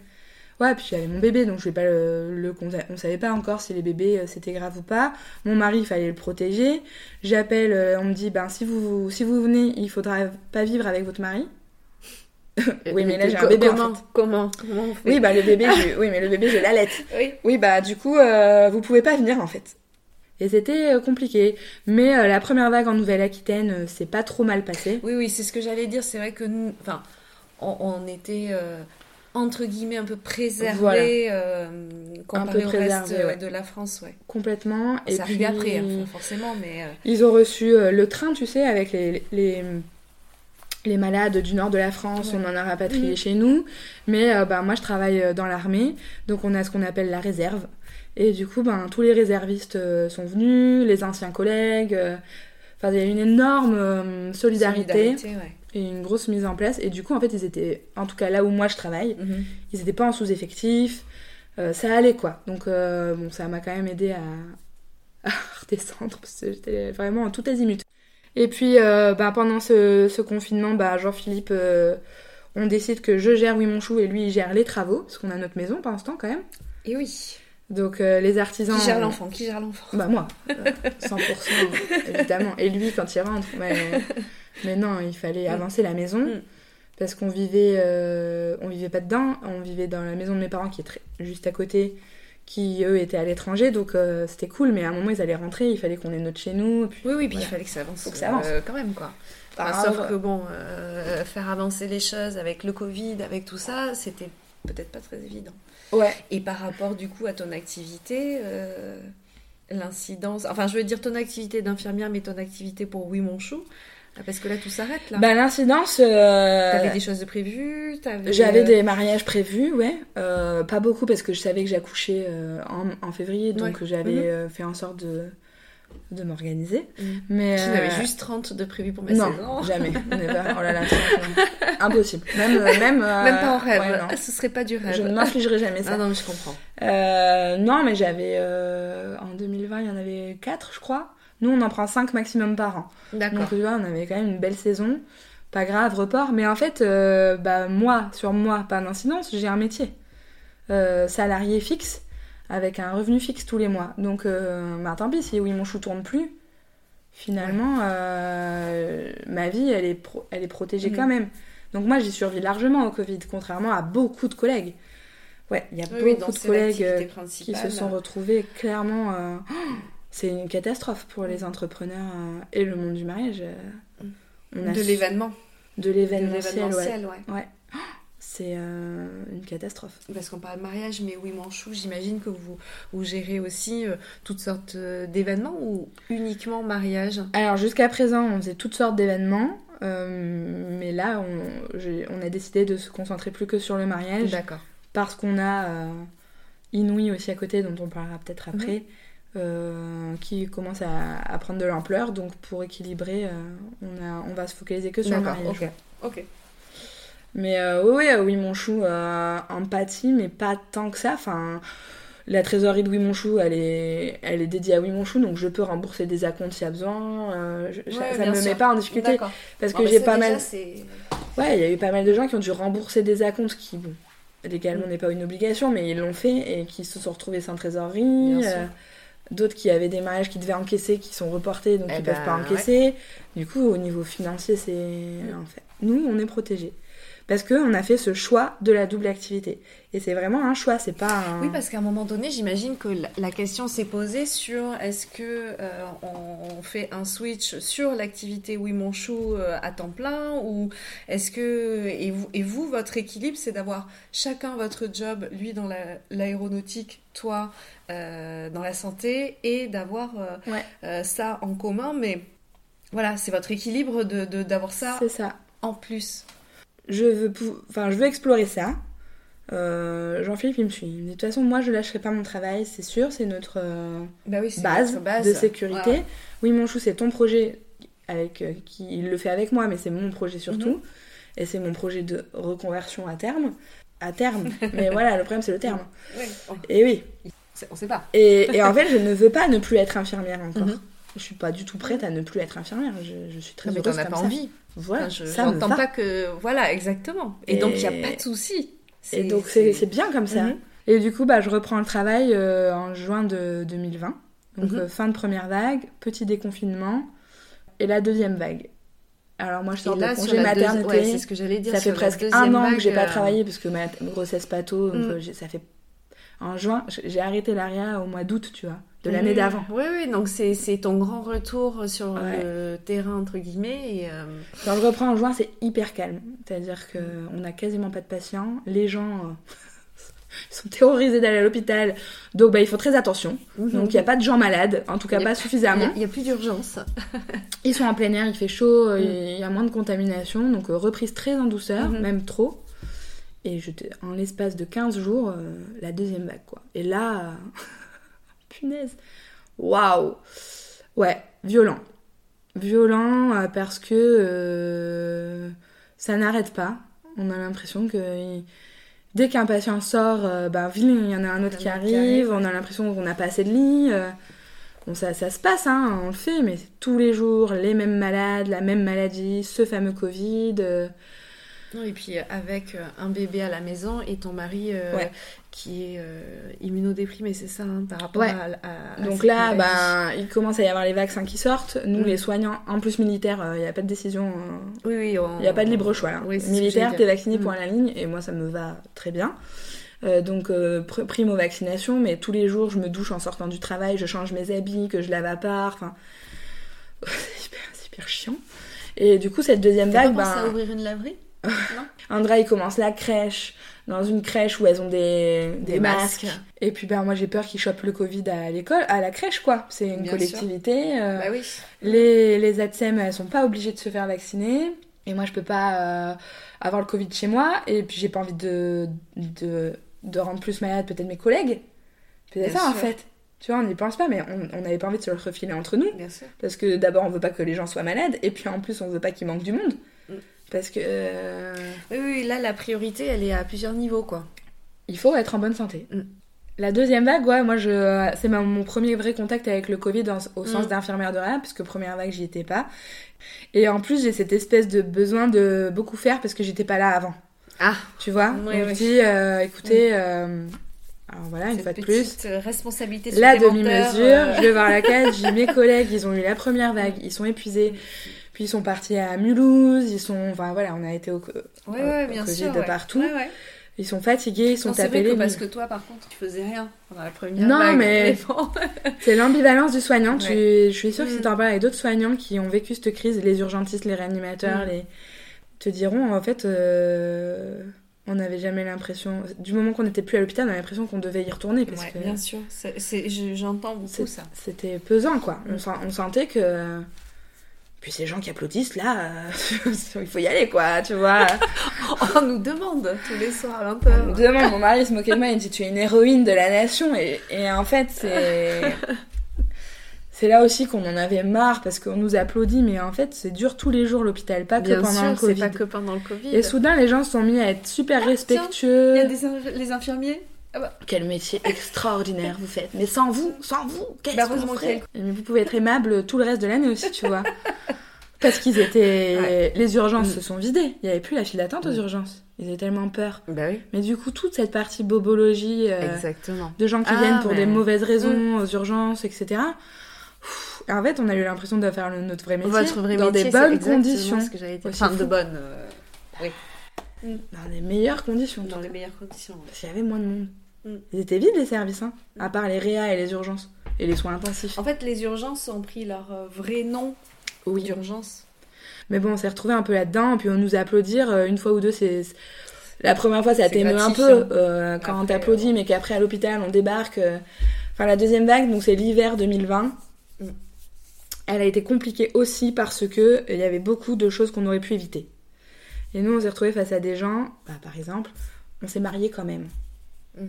Ouais. Puis j'avais mon bébé, donc je vais pas le, le, on savait pas encore si les bébés euh, c'était grave ou pas. Mon mari, il fallait le protéger. J'appelle, euh, on me dit, ben si vous si vous venez, il faudra pas vivre avec votre mari. oui, mais là j'ai un bébé comment, en fait. Comment Comment on fait Oui, bah le bébé, je, oui, mais le bébé, je l'allais. Oui. Oui, bah du coup, euh, vous pouvez pas venir en fait. Et c'était compliqué. Mais la première vague en Nouvelle-Aquitaine, c'est pas trop mal passé. Oui, oui, c'est ce que j'allais dire. C'est vrai que nous, enfin, on, on était entre guillemets un peu préservé euh, comparé au reste de la France ouais. Complètement. Et ça puis après hein, forcément mais euh, ils ont reçu euh, le train tu sais avec les, les, les malades du nord de la France on en a rapatrié mhm. chez nous. Mais bah moi je travaille dans l'armée. Donc on a ce qu'on appelle la réserve. Et du coup ben tous les réservistes sont venus les anciens collègues enfin il y a une énorme solidarité, solidarité ouais et une grosse mise en place. Et du coup, en fait, ils étaient, en tout cas là où moi je travaille, mhm. ils n'étaient pas en sous-effectif. Euh, ça allait quoi. Donc, euh, bon, ça m'a quand même aidé à, redescendre parce que j'étais vraiment en tout azimut. Et puis, euh, bah, pendant ce, ce, confinement, bah, Jean-Philippe, on décide que je gère Oui Mon Chou et lui il gère les travaux, parce qu'on a notre maison pendant ce temps quand même. Et oui. Donc les artisans. Qui gère l'enfant Qui gère l'enfant Bah moi, 100% évidemment. Et lui quand il rentre, mais mais non, il fallait mm. avancer la maison. Mm. Parce qu'on vivait, euh, on vivait pas dedans, on vivait dans la maison de mes parents qui est très, juste à côté, qui eux étaient à l'étranger, donc euh, c'était cool. Mais à un moment ils allaient rentrer, il fallait qu'on ait notre chez nous. Puis, oui, oui, puis il fallait que ça avance. Faut que ça avance. Euh, quand même quoi. sauf que bon, faire avancer les choses avec le Covid, avec tout ça, c'était peut-être pas très évident. Ouais. Et par rapport du coup à ton activité, l'incidence, enfin je veux dire ton activité d'infirmière, mais ton activité pour Oui Mon Chou, ah, parce que là, tout s'arrête, là. Bah, l'incidence. Euh... T'avais des choses de prévues J'avais euh, des mariages prévus, ouais. Euh, pas beaucoup parce que je savais que j'accouchais euh, en, en, février, donc j'avais mhm. fait en sorte de, de m'organiser. Mhm. Mais n'avais juste 30 de prévus pour mes non, Non, jamais. oh là là, impossible. Même, même, même pas en rêve. Ouais, Ce serait pas du rêve. Je ne m'infligerai jamais ça. Ah non, mais je comprends. non, mais j'avais. en 2020, il y en avait 4, je crois. Nous, on en prend 5 maximum par an. D'accord. Donc, tu vois, on avait quand même une belle saison. Pas grave, report. Mais en fait, euh, bah, moi, sur moi, pas d'incidence, j'ai un métier. Euh, salarié fixe, avec un revenu fixe tous les mois. Donc, euh, bah, tant pis, si oui, mon chou tourne plus, finalement, ma vie, elle est, elle est protégée mhm. quand même. Donc, moi, j'ai survécu largement au Covid, contrairement à beaucoup de collègues. Ouais, il y a beaucoup de collègues qui se sont retrouvés clairement c'est une catastrophe pour les entrepreneurs euh, et le monde du mariage. Euh, de l'événement. De l'événementiel, ouais. ouais. C'est euh, une catastrophe. Parce qu'on parle de mariage, mais oui, Manchou, j'imagine que vous, vous gérez aussi toutes sortes d'événements ou uniquement mariage? Alors jusqu'à présent, on faisait toutes sortes d'événements. mais là, on, on, a décidé de se concentrer plus que sur le mariage. D'accord. Parce qu'on a Inouï aussi à côté, dont on parlera peut-être après. Mhm. Euh, qui commence à, prendre de l'ampleur. Donc pour équilibrer, euh, on, a, on va se focaliser que sur le mariage. Ok. Mais euh, oui, oui, mon chou empathie, mais pas tant que ça. Enfin, la trésorerie de Oui Mon Chou, elle est, elle est dédiée à Oui Mon Chou, donc je peux rembourser des acomptes s'il y a besoin. ça ne me met pas en difficulté. Parce que j'ai pas mal. Ouais, il y a eu pas mal de gens qui ont dû rembourser des acomptes qui, bon, légalement mm. n'est pas une obligation, mais ils l'ont fait et qui se sont retrouvés sans trésorerie d'autres qui avaient des mariages qui devaient encaisser, qui sont reportés, donc eh ils ne peuvent pas ben, encaisser. Du coup, au niveau financier, c'est en fait. Nous, on est protégés. Parce qu'on a fait ce choix de la double activité. Et c'est vraiment un choix, c'est pas un... Oui, parce qu'à un moment donné, j'imagine que la question s'est posée sur est-ce que euh, on, fait un switch sur l'activité Oui Mon Chou euh, à temps plein ou est-ce que et vous, et vous votre équilibre c'est d'avoir chacun votre job, lui dans l'aéronautique, toi euh, dans la santé et d'avoir ça en commun, mais voilà, c'est votre équilibre de d'avoir ça, ça. en plus je veux, enfin, je veux explorer ça. Euh, Jean-Philippe, il me suit. de toute façon, moi, je lâcherai pas mon travail, c'est sûr, c'est notre euh, bah base, de sécurité. Oui, mon chou, c'est ton projet, avec, euh, qui, il le fait avec moi, mais c'est mon projet surtout. Mhm. Et c'est mon projet de reconversion à terme. À terme. mais voilà, le problème, c'est le terme. Et oui. On sait pas. Et, en fait, je ne veux pas ne plus être infirmière encore. Mhm. Je suis pas du tout prête à ne plus être infirmière. Je, je suis très heureuse as pas envie. Voilà, je n'entends pas que. Voilà, exactement. Et, donc, il n'y a pas de souci. Et donc, c'est bien comme ça. Mhm. Et du coup, bah, je reprends le travail euh, en juin de 2020. Donc, mhm. euh, fin de première vague, petit déconfinement, et la deuxième vague. Alors, moi, je sors de congé maternité. c'est ce que j'allais dire. Ça fait presque un an que j'ai pas euh, travaillé parce que ma grossesse pato, donc mhm. ça fait. En juin, j'ai arrêté l'aria au mois d'août, tu vois de l'année d'avant. Oui, oui, donc c'est ton grand retour sur le terrain, entre guillemets. Et, euh, Quand je reprends en juin, c'est hyper calme. C'est-à-dire qu'on n'a quasiment pas de patients. Les gens euh, sont terrorisés d'aller à l'hôpital. Donc bah, il faut très attention. Mhm. Donc il n'y a pas de gens malades, en tout cas pas suffisamment. Il n'y a, plus d'urgence. Ils sont en plein air, il fait chaud, euh, mhm. il y a moins de contamination. Donc reprise très en douceur, mhm. même trop. Et je en l'espace de 15 jours, la deuxième vague, quoi. Et là... punaise. Waouh Ouais, violent. Violent euh, parce que euh, ça n'arrête pas. On a l'impression que dès qu'un patient sort, euh, bah, il y en a un autre qui arrive, on a l'impression qu'on n'a pas assez de lits. Bon, ça, ça se passe, hein, on le fait, mais tous les jours, les mêmes malades, la même maladie, ce fameux Covid. et puis avec un bébé à la maison et ton mari qui est euh, immunodéprimé, c'est ça, hein, par rapport à, Donc là, ben, il commence à y avoir les vaccins qui sortent. Nous, mm. les soignants, en plus militaires, euh, il n'y a pas de décision. Euh, oui, oui. Il n'y a pas de libre choix. Là. Militaire, t'es vacciné pour mm. la ligne, et moi, ça me va très bien. donc, primo vaccination, mais tous les jours, je me douche en sortant du travail, je change mes habits, que je lave à part. Enfin, c'est hyper, chiant. Et du coup, cette deuxième vague. Pas ben... à ouvrir une laverie? Non? Andra, il commence la crèche dans une crèche où elles ont des, des, masques. Et puis ben moi j'ai peur qu'ils chopent le Covid à l'école, à la crèche quoi. C'est une collectivité. Euh, bah oui. Les les ATSEM elles sont pas obligées de se faire vacciner. Et moi je peux pas euh, avoir le Covid chez moi. Et puis j'ai pas envie de, de, de rendre plus malade peut-être mes collègues. C'est ça en fait. Tu vois, on n'y pense pas, mais on n'avait pas envie de se le refiler entre nous. Bien sûr. Parce que d'abord, on veut pas que les gens soient malades, et puis en plus, on veut pas qu'il manque du monde. Parce que. Euh, oui, oui, là, la priorité, elle est à plusieurs niveaux, quoi. Il faut être en bonne santé. Mm. La deuxième vague, ouais, moi, je... c'est mon premier vrai contact avec le Covid au sens mm. d'infirmière de réa, puisque première vague, j'y étais pas. Et en plus, j'ai cette espèce de besoin de beaucoup faire parce que j'étais pas là avant. Ah Tu vois? Oui, On dit, euh, écoutez. Euh, alors voilà, une fois de plus. responsabilité La demi-mesure, je vais voir la case, j'ai mes collègues, ils ont eu la première vague, ils sont épuisés ils sont partis à Mulhouse, ils sont, enfin voilà, on a été au, ouais, bien sûr, de partout. Ils sont fatigués, ils sont tapés les parce que toi, par contre, tu faisais rien pendant la première Non, mais c'est l'ambivalence du soignant. Tu, je suis sûre que si mm. tu en parles avec d'autres soignants qui ont vécu cette crise, les urgentistes, les réanimateurs, mm. les te diront en fait, euh, on n'avait jamais l'impression. Du moment qu'on n'était plus à l'hôpital, on avait l'impression qu'on devait y retourner. Parce que bien sûr, j'entends beaucoup ça. C'était pesant, quoi. On, on sentait que puis ces gens qui applaudissent, là, euh, il faut y aller, quoi, tu vois. on nous demande tous les soirs à On nous demande, mon mari se moquait de moi, il dit tu es une héroïne de la nation. Et, et en fait, c'est. c'est là aussi qu'on en avait marre parce qu'on nous applaudit, mais en fait, c'est dur tous les jours l'hôpital, pas que pendant le Covid. pas que pendant le Covid. Et soudain, les gens se sont mis à être super respectueux. Il y a des les infirmiers? Ah bah. Quel métier extraordinaire vous faites. Mais sans vous, sans vous, qu'est-ce bah, vous ferait Mais vous pouvez être aimable tout le reste de l'année aussi, tu vois. Parce qu'ils étaient... Les urgences mm. se sont vidées. Il n'y avait plus la file d'attente aux mm. urgences. Ils avaient tellement peur. Bah oui. Mais du coup, toute cette partie bobologie euh, Exactement. de gens qui ah, viennent pour des mauvaises raisons mm. aux urgences, etc. en fait, on a eu l'impression de faire notre vrai métier Votre vrai dans métier, des bonnes conditions. Ce que. Enfin, de bonnes. Euh, oui. dans les meilleures conditions. Dans les meilleures conditions. Parce qu'il y avait moins de monde. Mm. Ils étaient vides les services, hein, à part les réa et les urgences et les soins intensifs. En fait, les urgences ont pris leur euh, vrai nom oui. d'urgence. Mais bon, on s'est retrouvé un peu là-dedans, puis on nous applaudir euh, une fois ou deux, c'est la première fois ça t'émeut un peu euh, quand on t'applaudit, mais qu'après à l'hôpital on débarque. Enfin la deuxième vague, donc c'est l'hiver 2020. Mm. Elle a été compliquée aussi parce que il y avait beaucoup de choses qu'on aurait pu éviter. Et nous on s'est retrouvé face à des gens, bah, par exemple, on s'est mariés quand même. Mm.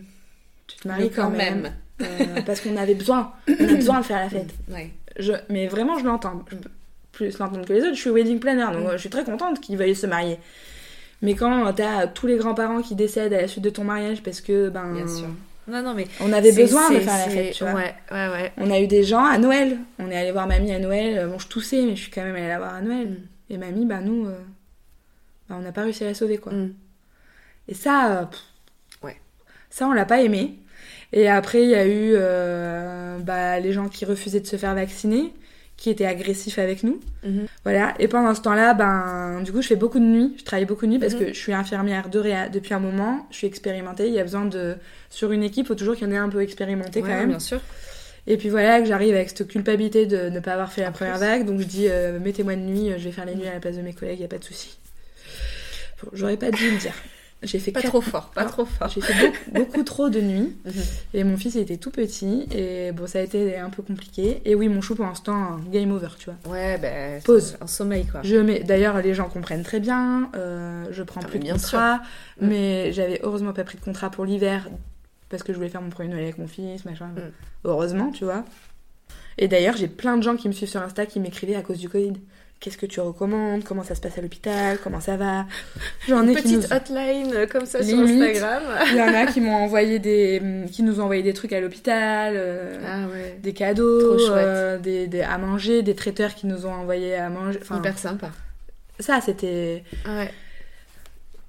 Tu te maries quand, même. Euh, parce qu'on avait besoin. On a besoin de faire la fête. Je, mais vraiment, je l'entends. Je peux plus l'entendre que les autres. Je suis wedding planner, donc mm. je suis très contente qu'ils veuillent se marier. Mais quand t'as tous les grands-parents qui décèdent à la suite de ton mariage parce que, ben. Bien sûr. Non, non, mais on avait besoin de faire la fête, tu vois. Ouais, ouais, ouais. On a eu des gens à Noël. On est allé voir mamie à Noël. Bon, je toussais, mais je suis quand même allée la voir à Noël. Mm. Et mamie, bah, nous, euh, bah, on n'a pas réussi à la sauver, quoi. Mm. Et ça, euh, ouais. Ça, on l'a pas aimé. Et après, il y a eu euh, bah, les gens qui refusaient de se faire vacciner, qui étaient agressifs avec nous. Mhm. Voilà. Et pendant ce temps-là, ben, du coup, je fais beaucoup de nuits. Je travaille beaucoup de nuits parce mhm. que je suis infirmière de réa depuis un moment. Je suis expérimentée. Il y a besoin de. Sur une équipe, il faut toujours qu'il y en ait un peu expérimenté quand même. bien sûr. Et puis voilà, que j'arrive avec cette culpabilité de ne pas avoir fait la première vague. Donc je dis, euh, mettez-moi de nuit, je vais faire les nuits à la place de mes collègues, il n'y a pas de souci. J'aurais pas dû le dire. J'ai fait pas trop fort, pas trop fort. J'ai fait beaucoup, trop de nuits. Mhm. Et mon fils il était tout petit et bon ça a été un peu compliqué. Et oui mon chou pour l'instant game over tu vois. Ouais ben pause, un sommeil quoi. Je mets d'ailleurs les gens comprennent très bien. Euh, je prends ah, plus de contrat, mm. mais j'avais heureusement pas pris de contrat pour l'hiver parce que je voulais faire mon premier Noël avec mon fils machin. Mm. Heureusement tu vois. Et d'ailleurs j'ai plein de gens qui me suivent sur Insta qui m'écrivaient à cause du Covid qu'est-ce que tu recommandes, comment ça se passe à l'hôpital, comment ça va? J'en ai petite hotline euh, comme ça sur Instagram. Il y en a qui m'ont envoyé des, qui nous ont envoyé des trucs à l'hôpital, euh, ah ouais. des cadeaux, euh, des, des, à manger, des traiteurs qui nous ont envoyé à manger. Enfin, Hyper sympa. Ça, c'était. Ouais.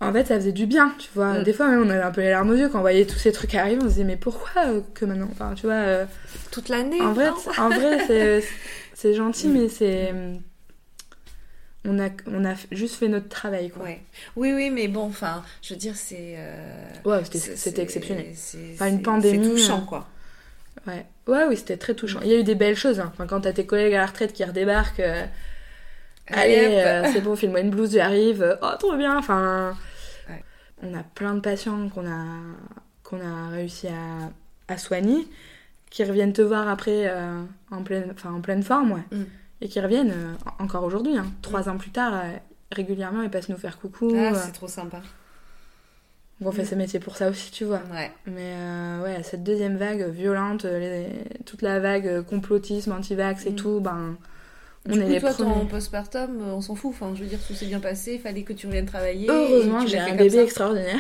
En fait, ça faisait du bien, tu vois. Mm. Des fois, même, on avait un peu les larmes aux yeux quand on voyait tous ces trucs arriver. On se disait, mais pourquoi que maintenant Enfin, tu vois. Toute l'année. En vrai, en vrai, c'est gentil, mm. mais c'est on a, on a juste fait notre travail. Quoi. Oui, oui, mais bon, enfin, je veux dire, c'est. Euh, ouais, c'était exceptionnel. Enfin, une pandémie. C'est touchant, euh, quoi. Ouais, ouais oui, c'était très touchant. Il y a eu des belles choses. Hein. Enfin, quand t'as tes collègues à la retraite qui redébarquent, euh, allez, c'est bon, file-moi une blouse, j'arrive. Oh, trop bien. Enfin, on a plein de patients qu'on a, qu'on a réussi à, à, soigner, qui reviennent te voir après en, pleine, en pleine forme, ouais. Mm et qui reviennent euh, encore aujourd'hui, hein. trois ans plus tard, euh, régulièrement, ils passent nous faire coucou. Ah, euh. c'est trop sympa. on fait ce métier pour ça aussi, tu vois. Ouais. Mais ouais, cette deuxième vague violente, toute la vague complotisme, anti-vax et mm. tout, ben. On est coup, les toi, ton postpartum, on s'en fout. Enfin, je veux dire, tout s'est bien passé, il fallait que tu reviennes travailler. Heureusement, j'ai un bébé extraordinaire.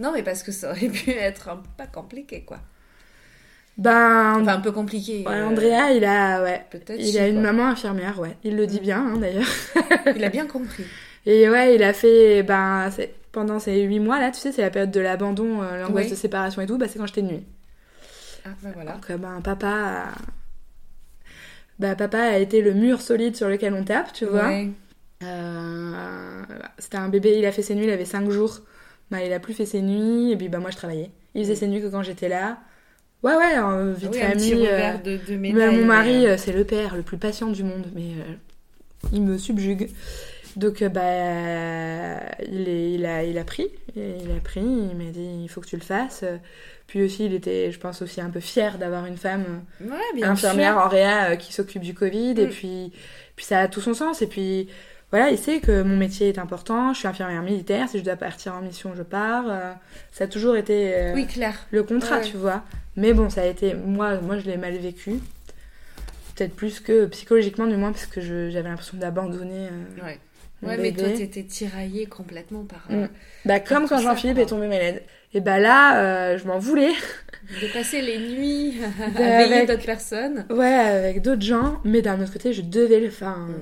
Non, mais parce que ça aurait pu être un pas compliqué, quoi. Ben, enfin, un peu compliqué. Ouais, Andrea, il a, ouais, il a une maman infirmière, ouais. Il le dit bien, hein, d'ailleurs. il a bien compris. Et ouais, il a fait, ben, pendant ces huit mois là, tu sais, c'est la période de l'abandon, euh, l'angoisse de séparation et tout, bah, c'est quand j'étais de nuit. Ah, ben voilà. Donc, euh, ben, papa, a... bah, papa a été le mur solide sur lequel on tape, tu vois. Euh, c'était un bébé, il a fait ses nuits, il avait cinq jours. Bah, il a plus fait ses nuits, et puis bah, moi je travaillais. Il faisait ses nuits que quand j'étais là. Ouais, ouais, hein, ah oui, famille. Euh, de, de mon mari, euh, c'est le père le plus patient du monde, mais euh, il me subjugue. Donc, bah, il, est, il, a, il a pris. Il a pris, il m'a dit il faut que tu le fasses. Puis aussi, il était, je pense, aussi un peu fier d'avoir une femme infirmière en réa qui s'occupe du Covid. Et mm. puis, puis, ça a tout son sens. Et puis, voilà, il sait que mon métier est important. Je suis infirmière militaire. Si je dois partir en mission, je pars. ça a toujours été oui, clair. le contrat, tu vois. Mais bon, ça a été. Moi, moi je l'ai mal vécu. Peut-être plus que psychologiquement, du moins, parce que j'avais l'impression d'abandonner. Euh, ouais. ouais, mais toi, t'étais tiraillée complètement par. Mm. Euh, bah, comme quand Jean-Philippe est tombé malade. Et bah là, euh, je m'en voulais. De passer les nuits avec d'autres personnes. Ouais, avec d'autres gens. Mais d'un autre côté, je devais le faire. Mm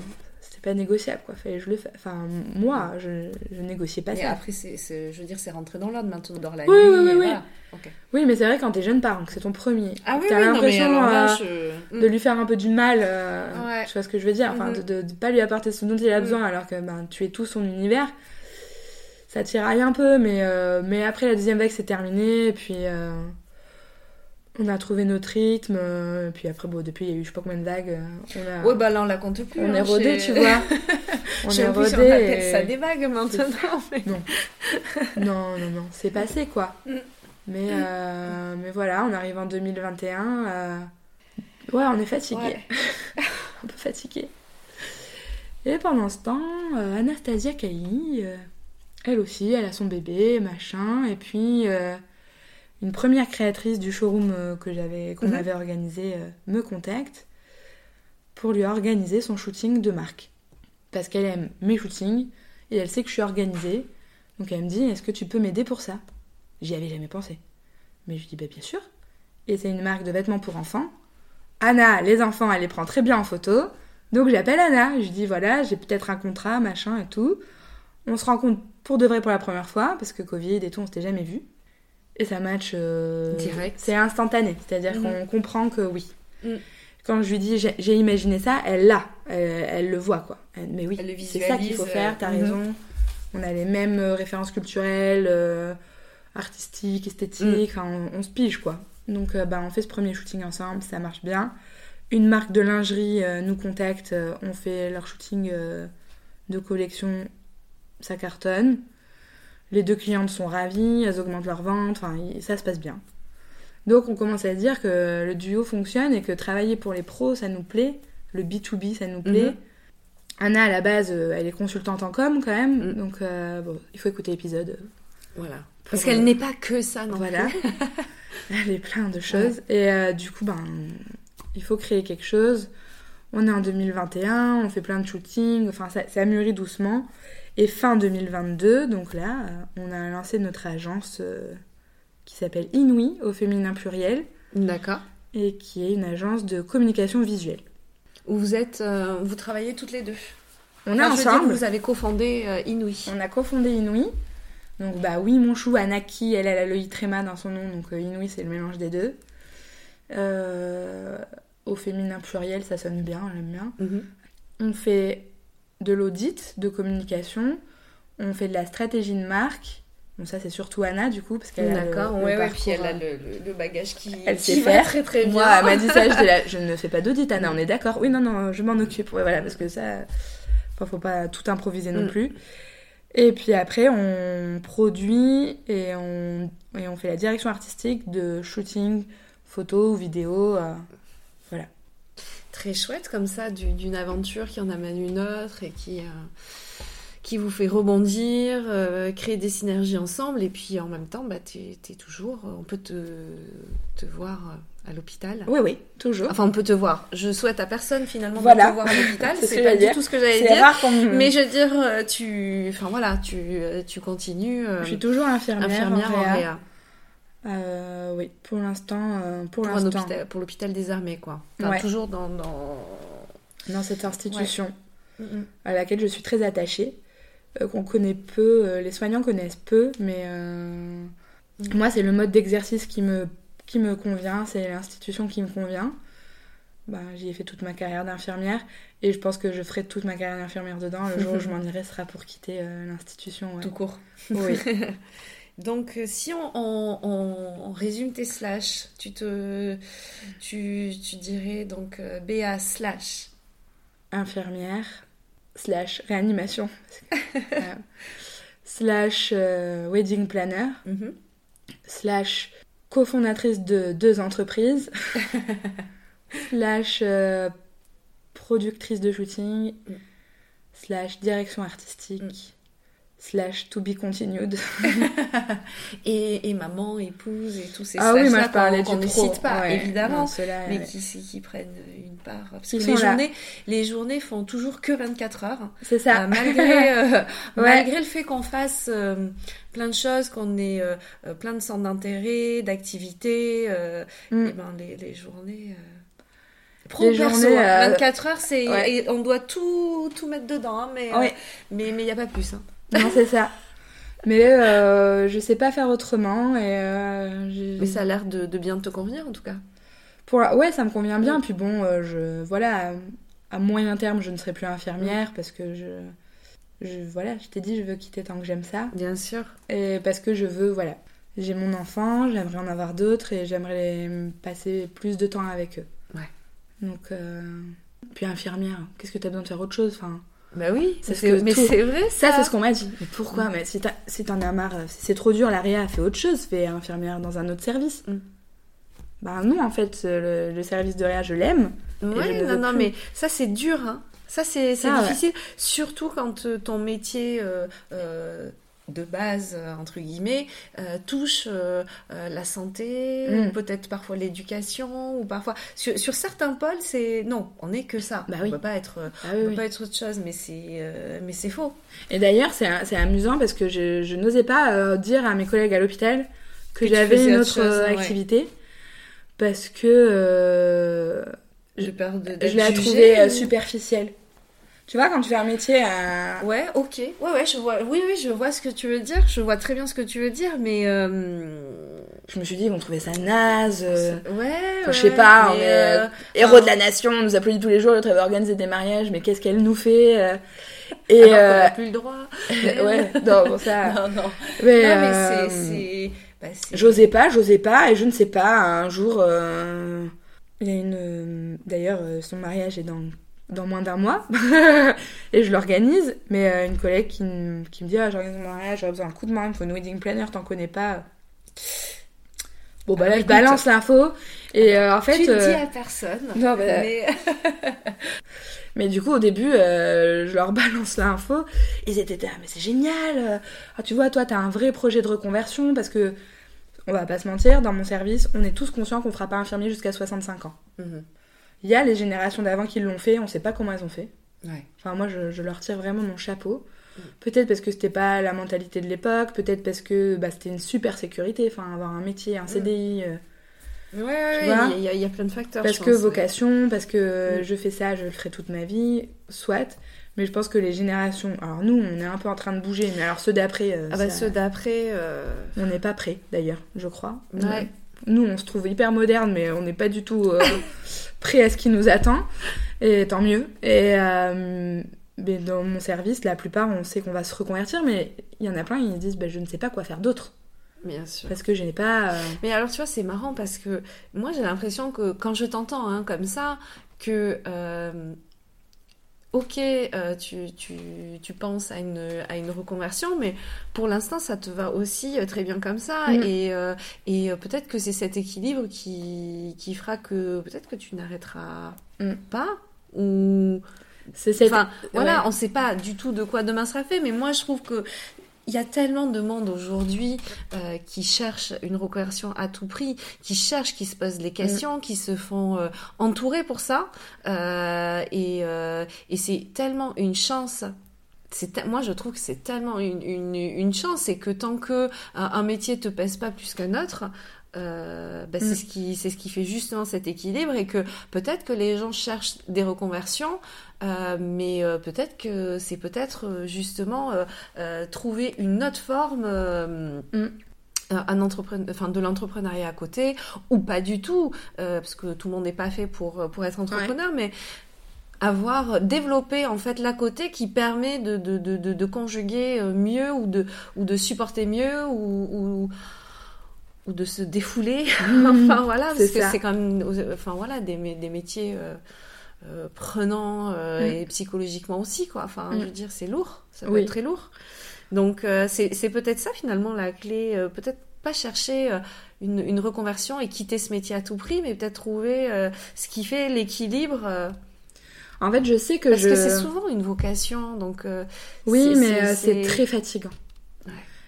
pas négociable quoi. Fallait je le enfin moi je, je négociais pas ça. après c'est je veux dire c'est rentré dans l'ordre maintenant dans la oui, nuit oui oui oui, oui mais c'est vrai quand t'es jeune parent que c'est ton premier. Ah oui, t'as l'impression euh, de lui faire un peu du mal euh, tu vois ce que je veux dire? Enfin mhm. de, de, pas lui apporter ce dont il a besoin mhm. alors que ben tu es tout son univers. Ça tiraille un peu, mais, mais après la deuxième vague c'est terminé, et puis on a trouvé notre rythme, et puis après, bon, depuis il y a eu je sais pas combien de vagues. On a... Ouais, bah là on la compte plus. On est hein, rodé, tu vois. on est rodé. Et... ça des vagues maintenant. Non. non, non, non, c'est passé quoi. Mm. Mais, mais voilà, on arrive en 2021. Ouais, on est fatigué. un peu fatigué. Et pendant ce temps, euh, Anastasia euh, elle aussi, elle a son bébé, machin. Et puis, euh, une première créatrice du showroom que j'avais, qu'on mhm. avait organisé me contacte pour lui organiser son shooting de marque. Parce qu'elle aime mes shootings et elle sait que je suis organisée. Donc elle me dit Est-ce que tu peux m'aider pour ça? J'y avais jamais pensé. Mais je lui dis bah, Bien sûr. Et c'est une marque de vêtements pour enfants. Anna, les enfants, elle les prend très bien en photo. Donc j'appelle Anna, je dis voilà, j'ai peut-être un contrat, machin et tout. On se rencontre pour de vrai pour la première fois, parce que Covid et tout, on s'était jamais vu. Et ça match. Euh, Direct. C'est instantané, c'est-à-dire mm. qu'on comprend que oui. Mm. Quand je lui dis j'ai imaginé ça, elle l'a, elle, le voit quoi. mais oui, c'est ça qu'il faut faire, t'as mm-hmm. raison. On a les mêmes euh, références culturelles, euh, artistiques, esthétiques, mm. on, se pige quoi. Donc bah, on fait ce premier shooting ensemble, ça marche bien une marque de lingerie euh, nous contacte, euh, on fait leur shooting euh, de collection, ça cartonne. Les deux clientes sont ravies, elles augmentent leur vente, enfin ça se passe bien. Donc on commence à dire que le duo fonctionne et que travailler pour les pros ça nous plaît, le B2B ça nous plaît. Mhm. Anna à la base elle est consultante en com quand même, mhm. donc bon, il faut écouter l'épisode. Voilà. Parce qu'elle n'est pas que ça non Voilà. elle est plein de choses. Et du coup, ben, il faut créer quelque chose. On est en 2021, on fait plein de shootings, enfin ça, ça mûrit doucement. Et fin 2022, donc là, euh, on a lancé notre agence euh, qui s'appelle Inouï au féminin pluriel. D'accord. Et qui est une agence de communication visuelle. Où vous êtes, euh, vous travaillez toutes les deux. On est ensemble. vous avez cofondé Inouï. On a cofondé Inouï. Donc bah oui, mon chou, Anaki, elle, elle a le Tréma dans son nom, donc Inouï c'est le mélange des deux. Euh, au féminin pluriel, ça sonne bien, j'aime bien. Mhm. On fait de l'audit, de communication, on fait de la stratégie de marque. Bon, ça, c'est surtout Anna, du coup, parce qu'elle a D'accord, ouais, ouais, puis elle a le, le, bagage qui, elle sait faire. très très bien. Moi, elle m'a dit ça, je, je, ne fais pas d'audit, Anna, on est d'accord Oui, non, non, je m'en occupe. Ouais, voilà, parce que ça, enfin, faut pas tout improviser non mm. plus. Et puis après, on produit et on, et on fait la direction artistique de shooting, photos, vidéos. Euh. Très chouette comme ça, d'une aventure qui en amène une autre et qui, euh, qui vous fait rebondir, euh, créer des synergies ensemble. Et puis en même temps, bah, es, toujours. On peut te, te voir à l'hôpital. Oui, oui, toujours. Enfin, on peut te voir. Je souhaite à personne finalement de te voir à l'hôpital. c'est pas du tout ce que j'allais dire. Rare Mais je veux dire, euh, tu, enfin voilà, tu, tu continues. je suis toujours infirmière, infirmière en réa. Euh, oui, pour l'instant. Euh, pour, pour l'hôpital des armées, quoi. Toujours dans, dans... cette institution à laquelle je suis très attachée, euh, qu'on connaît peu, les soignants connaissent peu, mais moi, c'est le mode d'exercice qui me, qui me convient, c'est l'institution qui me convient. Bah, j'y ai fait toute ma carrière d'infirmière et je pense que je ferai toute ma carrière d'infirmière dedans. Le jour où je m'en irai sera pour quitter l'institution. Tout court. Oui. Donc, euh, si on, résume tes slash, tu te, tu, dirais donc euh, BA slash. Infirmière slash réanimation. Slash euh, wedding planner. Mhm. slash cofondatrice de deux entreprises. Slash productrice de shooting. Mm. slash direction artistique. Mm slash to be continued. et, et, maman, épouse et tous ces ah oui, moi je parlais qu'on ne cite pas, évidemment, mais qui, qui, prennent une part. Parce que les journées, les journées font toujours que 24 heures. C'est ça. Euh, malgré, euh, malgré le fait qu'on fasse euh, plein de choses, qu'on ait plein de centres d'intérêt, d'activités, mm. et ben les, les journées... Pro les perso, journées, 24 heures, c'est on doit tout, tout mettre dedans, hein, mais mais il n'y a pas plus. Hein. Non, c'est ça. Mais euh, je sais pas faire autrement. Et, euh, Mais ça a l'air de, bien te convenir en tout cas. Pour Ouais, ça me convient bien. Puis bon, euh, je... voilà, à... moyen terme, je ne serai plus infirmière parce que je. je, voilà, je t'ai dit, je veux quitter tant que j'aime ça. Bien sûr. Et parce que je veux, voilà, j'ai mon enfant, j'aimerais en avoir d'autres et j'aimerais passer plus de temps avec eux. Ouais. Donc, euh, puis infirmière, qu'est-ce que t'as besoin de faire autre chose enfin, Bah oui, que mais c'est vrai Ça, ça. c'est ce qu'on m'a dit. Mais pourquoi Mais si t'en as marre, si c'est trop dur, la réa, fais autre chose, fais infirmière dans un autre service. Mm. Bah non, en fait, le, le service de réa, je l'aime. Ouais, non, non, plus. mais ça c'est dur, hein. Ça c'est Ah, ouais. difficile, surtout quand euh, ton métier euh, euh, de base, euh, entre guillemets, euh, touche euh, euh, la santé, Mm. peut-être parfois l'éducation, ou parfois... Sur, sur certains pôles, c'est... Non, on n'est que ça. Bah on oui. peut pas être... Ah on oui, peut oui. pas être autre chose, mais c'est mais c'est faux. Et d'ailleurs, c'est c'est amusant parce que je, je n'osais pas dire à mes collègues à l'hôpital que, j'avais une autre autre chose, ouais. activité. Parce que J'ai peur de je superficielle. Tu vois, quand tu fais un métier à... Ouais, ok. Ouais, ouais, je vois. Oui, oui, je vois ce que tu veux dire. Je vois très bien ce que tu veux dire, mais euh, Je me suis dit, ils vont trouver ça naze. euh, ouais. Enfin, je sais pas, on est, euh, Héros de la nation, on nous applaudit tous les jours, l'autre va organiser des mariages, mais qu'est-ce qu'elle nous fait Et alors euh, n'a plus le droit. ouais, non, bon, ça. Non, non. Mais, non, mais c'est- bah, J'osais pas, j'osais pas, et je ne sais pas, un jour, il y a une. D'ailleurs, son mariage est dans, dans moins d'un mois, et je l'organise, mais euh, une collègue qui, me- qui me dit Ah, j'organise mon mariage, j'aurais besoin d'un coup de main, il me faut une wedding planner, t'en connais pas. Bon, bah Ah, là, je écoute. balance l'info, et euh, en fait. tu ne euh, dis à personne. non, bah, Mais... Mais du coup, au début, euh, je leur balance l'info. Ils étaient là, mais c'est génial. euh. Ah, tu vois, toi, t'as un vrai projet de reconversion parce que, on va pas se mentir, dans mon service, on est tous conscients qu'on fera pas infirmier jusqu'à 65 ans. Mhm. Il y a les générations d'avant qui l'ont fait, on sait pas comment elles ont fait. Ouais. Enfin, moi, je, je leur tire vraiment mon chapeau. Mm. Peut-être parce que c'était pas la mentalité de l'époque, peut-être parce que bah, c'était une super sécurité, enfin, avoir un métier, un CDI. euh, Ouais, ouais, il y, a- il y a plein de facteurs. parce je que pense, ouais. vocation, parce que Mm. je fais ça, je le ferai toute ma vie, soit. Mais je pense que les générations. Alors nous, on est un peu en train de bouger, mais alors ceux d'après, euh, Ah bah ça- ceux d'après. euh, on n'est pas prêts d'ailleurs, je crois. Ouais. Nous, on se trouve hyper moderne, mais on n'est pas du tout euh, prêt à ce qui nous attend. Et tant mieux. Et euh, mais dans mon service, la plupart, on sait qu'on va se reconvertir, mais il y en a plein, ils disent bah, je ne sais pas quoi faire d'autre. Bien sûr. Parce que je n'ai pas. euh, Mais alors, tu vois, c'est marrant parce que moi, j'ai l'impression que quand je t'entends hein, comme ça, que. Ok, euh, tu, tu, tu penses à une, à une reconversion, mais pour l'instant, ça te va aussi euh, très bien comme ça. Mm. Et, euh, et peut-être que c'est cet équilibre qui, qui fera que peut-être que tu n'arrêteras Mm. pas. Ou. C'est cette. Enfin, voilà, ouais. on sait pas du tout de quoi demain sera fait, mais moi je trouve que il y a tellement de monde aujourd'hui euh, qui cherche une reconversion à tout prix, qui cherchent, qui se posent des questions, qui se font euh, entourer pour ça, Euh, et, euh, et c'est tellement une chance. Moi je trouve que c'est tellement une, une, une chance et que tant que un, un métier te pèse pas plus qu'un autre, euh, bah, Mm. c'est ce qui c'est ce qui fait justement cet équilibre et que peut-être que les gens cherchent des reconversions euh, mais euh, peut-être que c'est peut-être justement trouver une autre forme Mm. un entrepreneur, enfin de l'entrepreneuriat à côté ou pas du tout parce que tout le monde n'est pas fait pour pour être entrepreneur mais avoir développé en fait l'à côté qui permet de, de, de, de, de conjuguer mieux ou de, ou de supporter mieux ou, ou, ou de se défouler enfin voilà parce que c'est quand même enfin voilà des, des métiers euh, euh, prenants euh, Mm. et psychologiquement aussi quoi enfin Mm. je veux dire c'est lourd ça peut Oui. être très lourd donc c'est peut-être ça finalement la clé peut-être pas chercher une, une reconversion et quitter ce métier à tout prix mais peut-être trouver ce qui fait l'équilibre En fait, je sais que parce je. que c'est souvent une vocation donc Oui, mais c'est très fatigant.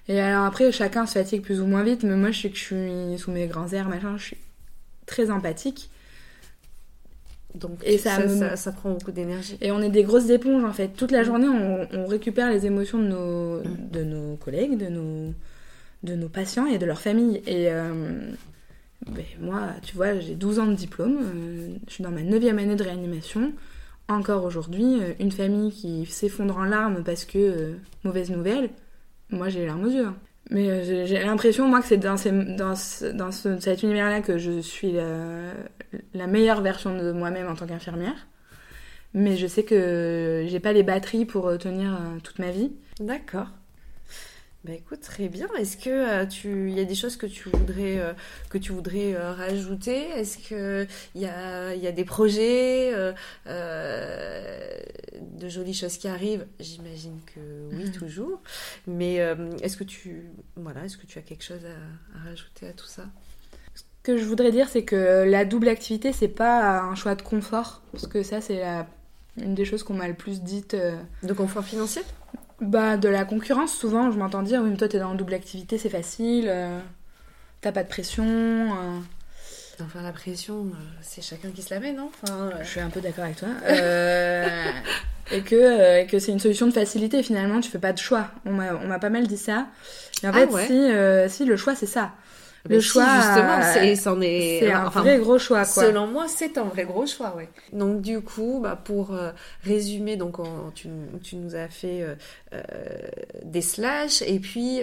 Et alors après, chacun se fatigue plus ou moins vite, mais moi je sais que je suis sous mes grands airs, machin, je suis très empathique. donc Et ça ça, me- ça, ça prend beaucoup d'énergie Et on est des grosses éponges en fait. Toute la Mm. journée, on, on récupère les émotions de nos, Mm. de nos collègues, de nos, de nos patients et de leur famille. Et euh, ben, moi, tu vois, j'ai 12 ans de diplôme, euh, je suis dans ma 9 année de réanimation. Encore aujourd'hui, euh, une famille qui s'effondre en larmes parce que, euh, mauvaise nouvelle, moi j'ai les larmes aux yeux. hein. Mais euh, j'ai- l'impression, moi, que c'est dans, cet univers-là que je suis la, la meilleure version de moi-même en tant qu'infirmière. mais je sais que j'ai pas les batteries pour tenir toute ma vie. D'accord. Bah écoute, très bien. Est-ce que euh, tu, il y a des choses que tu voudrais, euh, que tu voudrais euh, rajouter? Est-ce que il y a, y a des projets, de jolies choses qui arrivent? J'imagine que oui, mhm. toujours. Mais est-ce que tu, voilà, est-ce que tu as quelque chose à, à rajouter à tout ça? Ce que je voudrais dire, c'est que la double activité, c'est pas un choix de confort, parce que ça, c'est une des choses qu'on m'a le plus dites. De confort financier? Bah, de la concurrence, souvent, je m'entends dire, oui, mais toi, t'es dans double activité, c'est facile, euh, t'as pas de pression. Euh. Enfin, la pression, euh, c'est chacun qui se la met, non? Enfin, Je suis un peu d'accord avec toi. et que, que c'est une solution de facilité, finalement, tu fais pas de choix. On m'a pas mal dit ça. Et en ah fait, si, si, le choix, c'est ça le choix, justement, c'est, c'en est, c'est un vrai gros choix, quoi. Selon moi, c'est un vrai gros choix, ouais. Donc du coup, bah, pour euh, résumer, donc tu, tu, nous as fait euh, euh, des slash, et puis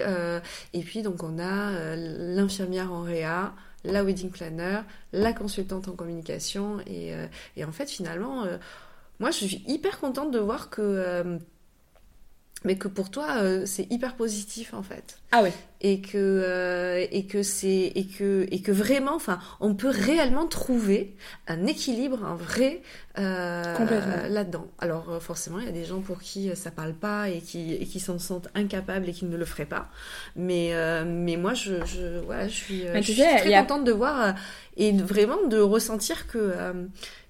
et puis donc on a l'infirmière en réa, la wedding planner, la consultante en communication, et, et en fait finalement, moi je suis hyper contente de voir que mais que pour toi euh, c'est hyper positif en fait. Ah oui. Et que euh, et que c'est et que et que vraiment enfin on peut réellement trouver un équilibre un vrai euh, là-dedans. Alors forcément il y a des gens pour qui ça parle pas et qui et qui s'en sentent incapables et qui ne le feraient pas. Mais mais moi je je voilà je suis, je suis très contente de voir et vraiment de ressentir que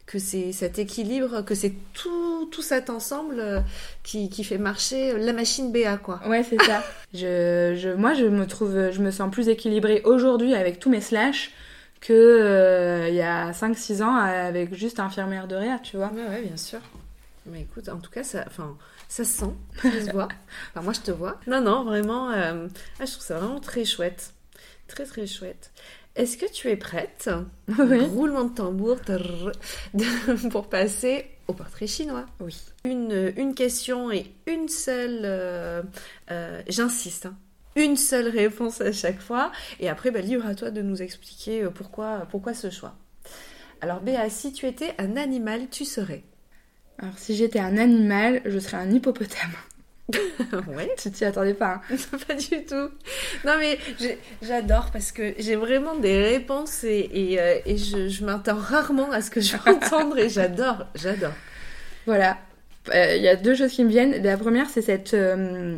que c'est cet équilibre, que c'est tout, tout cet ensemble euh, qui, qui, fait marcher la machine BA, quoi. Ouais, c'est ça. je, je, moi, je me trouve, je me sens plus équilibrée aujourd'hui avec tous mes slashs que euh, il y a 5-6 ans avec juste infirmière de réa, tu vois. Ouais, ouais, bien sûr. Mais écoute, en tout cas, ça, enfin, ça se sent, ça se voit. Enfin, moi, je te vois. Non, non, vraiment, euh, ah, je trouve ça vraiment très chouette. Très, très chouette. Est-ce que tu es prête Oui. Roulement de tambour pour passer au portrait chinois. Oui. Une, une question et une seule, euh, euh, j'insiste, hein, une seule réponse à chaque fois. Et après, bah, libre à toi de nous expliquer euh, pourquoi, pourquoi ce choix. Alors Béa, si tu étais un animal, tu serais? Alors si j'étais un animal, je serais un hippopotame. ouais. Tu t'y attendais pas hein. Pas du tout. Non mais j'adore parce que j'ai vraiment des réponses et, et, euh, je, je m'attends rarement à ce que je vais entendre et j'adore, j'adore. Voilà. Euh, il y a deux choses qui me viennent. La première, c'est cette, euh,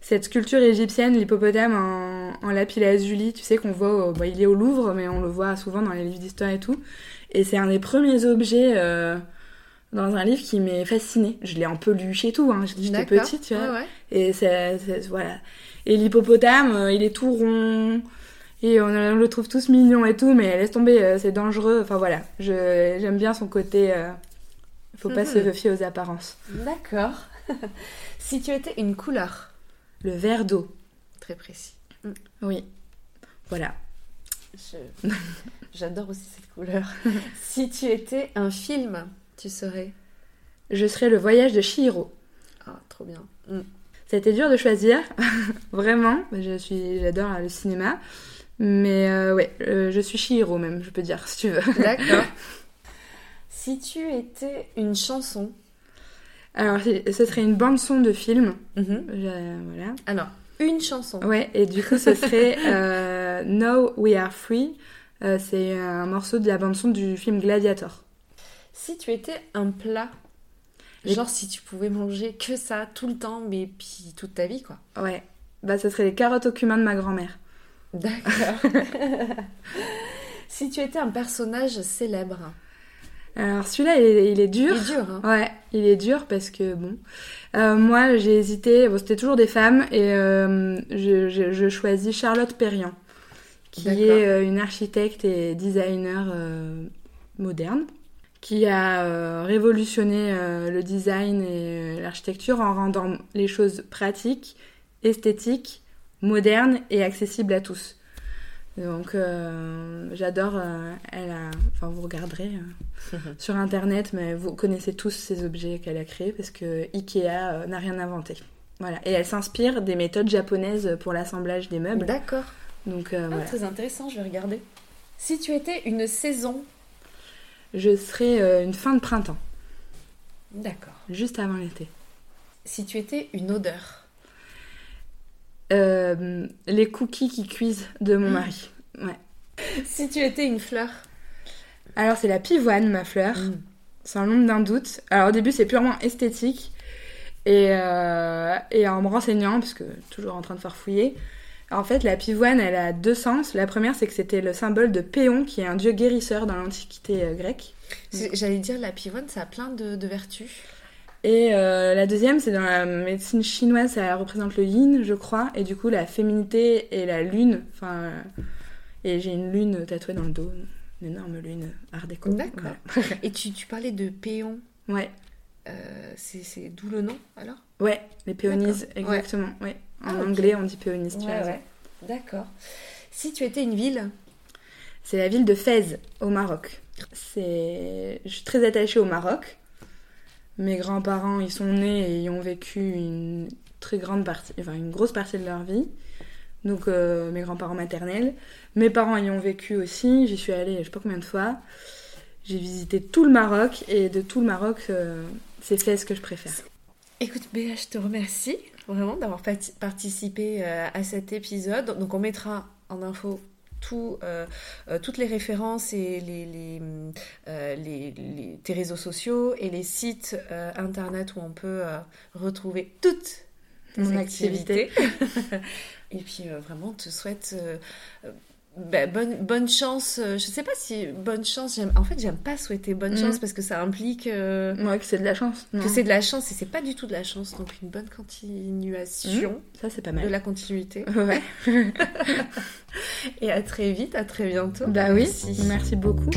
cette sculpture égyptienne, l'hippopotame en, en lapis lazuli, tu sais qu'on voit, bah, il est au Louvre, mais on le voit souvent dans les livres d'histoire et tout. Et c'est un des premiers objets dans un livre qui m'est fasciné. Je l'ai un peu lu chez tout, hein. j'étais petite, tu vois. Et c'est, voilà. Et l'hippopotame, euh, il est tout rond. Et on, le trouve tous mignon et tout, mais laisse tomber, euh, c'est dangereux. Enfin voilà, j'aime bien son côté. Euh, faut pas se mhm. fier aux apparences. D'accord. si tu étais une couleur Le vert d'eau. Très précis. Mm. Oui. Voilà. J'adore aussi cette couleur. si tu étais un film tu serais Je serais le voyage de Shihiro. Ah, trop bien. Mm. Ça a été dur de choisir, vraiment. Je suis, j'adore le cinéma, mais euh, ouais, euh, je suis Shihiro même, je peux dire si tu veux. D'accord. si tu étais une chanson. Alors, ce serait une bande son de film. Mhm. voilà. Alors, une chanson. Ouais, et du coup, ce serait euh, Now We Are Free. c'est un morceau de la bande son du film Gladiator. Si tu étais un plat, genre si tu pouvais manger que ça tout le temps, mais puis toute ta vie, quoi. Ouais. Bah, ce serait les carottes au cumin de ma grand-mère. D'accord. si tu étais un personnage célèbre. Alors celui-là, il, est, dur. Il est dur, hein. Ouais, il est dur parce que bon, euh, moi j'ai hésité. Bon, c'était toujours des femmes et euh, je, choisis Charlotte Perriand, qui est euh, une architecte et designer moderne qui a euh, révolutionné euh, le design et euh, l'architecture en rendant les choses pratiques, esthétiques, modernes et accessibles à tous. Donc j'adore, elle a, enfin vous regarderez sur internet, mais vous connaissez tous ces objets qu'elle a créés parce que Ikea n'a rien inventé. Voilà, et elle s'inspire des méthodes japonaises pour l'assemblage des meubles. D'accord. Donc ah, Très intéressant, je vais regarder. Si tu étais une saison je serai euh, une fin de printemps. D'accord. Juste avant l'été. Si tu étais une odeur euh, Les cookies qui cuisent de mon mari. Ouais. Si tu étais une fleur Alors c'est la pivoine, ma fleur. Mm. Sans l'ombre d'un doute. Alors au début c'est purement esthétique. Et, euh, et en me renseignant, parce que toujours en train de farfouiller, en fait, la pivoine, elle a deux sens. La première, c'est que c'était le symbole de Péon, qui est un dieu guérisseur dans l'Antiquité euh, grecque. J'allais dire, la pivoine, ça a plein de, vertus. Et euh, la deuxième, c'est dans la médecine chinoise, ça représente le yin, je crois. Et du coup, la féminité et la lune. Enfin, et j'ai une lune tatouée dans le dos, une énorme lune art déco. D'accord. et tu, tu, parlais de Péon. Ouais. Euh, c'est d'où le nom alors? Ouais, les péonises, exactement. Ouais. En ah, anglais, on dit péonise, tu ouais, D'accord. Si tu étais une ville C'est la ville de Fès, au Maroc. C'est... Je suis très attachée au Maroc. Mes grands-parents y sont nés et y ont vécu une très grande partie, enfin une grosse partie de leur vie. Donc euh, mes grands-parents maternels. Mes parents y ont vécu aussi. J'y suis allée je sais pas combien de fois. J'ai visité tout le Maroc et de tout le Maroc, euh, c'est Fès que je préfère. Écoute Béa, je te remercie vraiment d'avoir participé euh, à cet épisode. Donc on mettra en info tout, euh, euh, toutes les références et les, les, tes réseaux sociaux et les sites internet où on peut retrouver toutes tes activités. et puis vraiment, te souhaite ben, bonne, bonne chance. Euh, je sais pas si bonne chance. J'aime, en fait, j'aime pas souhaiter bonne chance mhm. parce que ça implique. Euh, que c'est de la chance. Que c'est de la chance et c'est pas du tout de la chance. Donc une bonne continuation. Mhm. Ça, c'est pas mal. De la continuité. Et à très vite, à très bientôt. Bah oui. Merci beaucoup.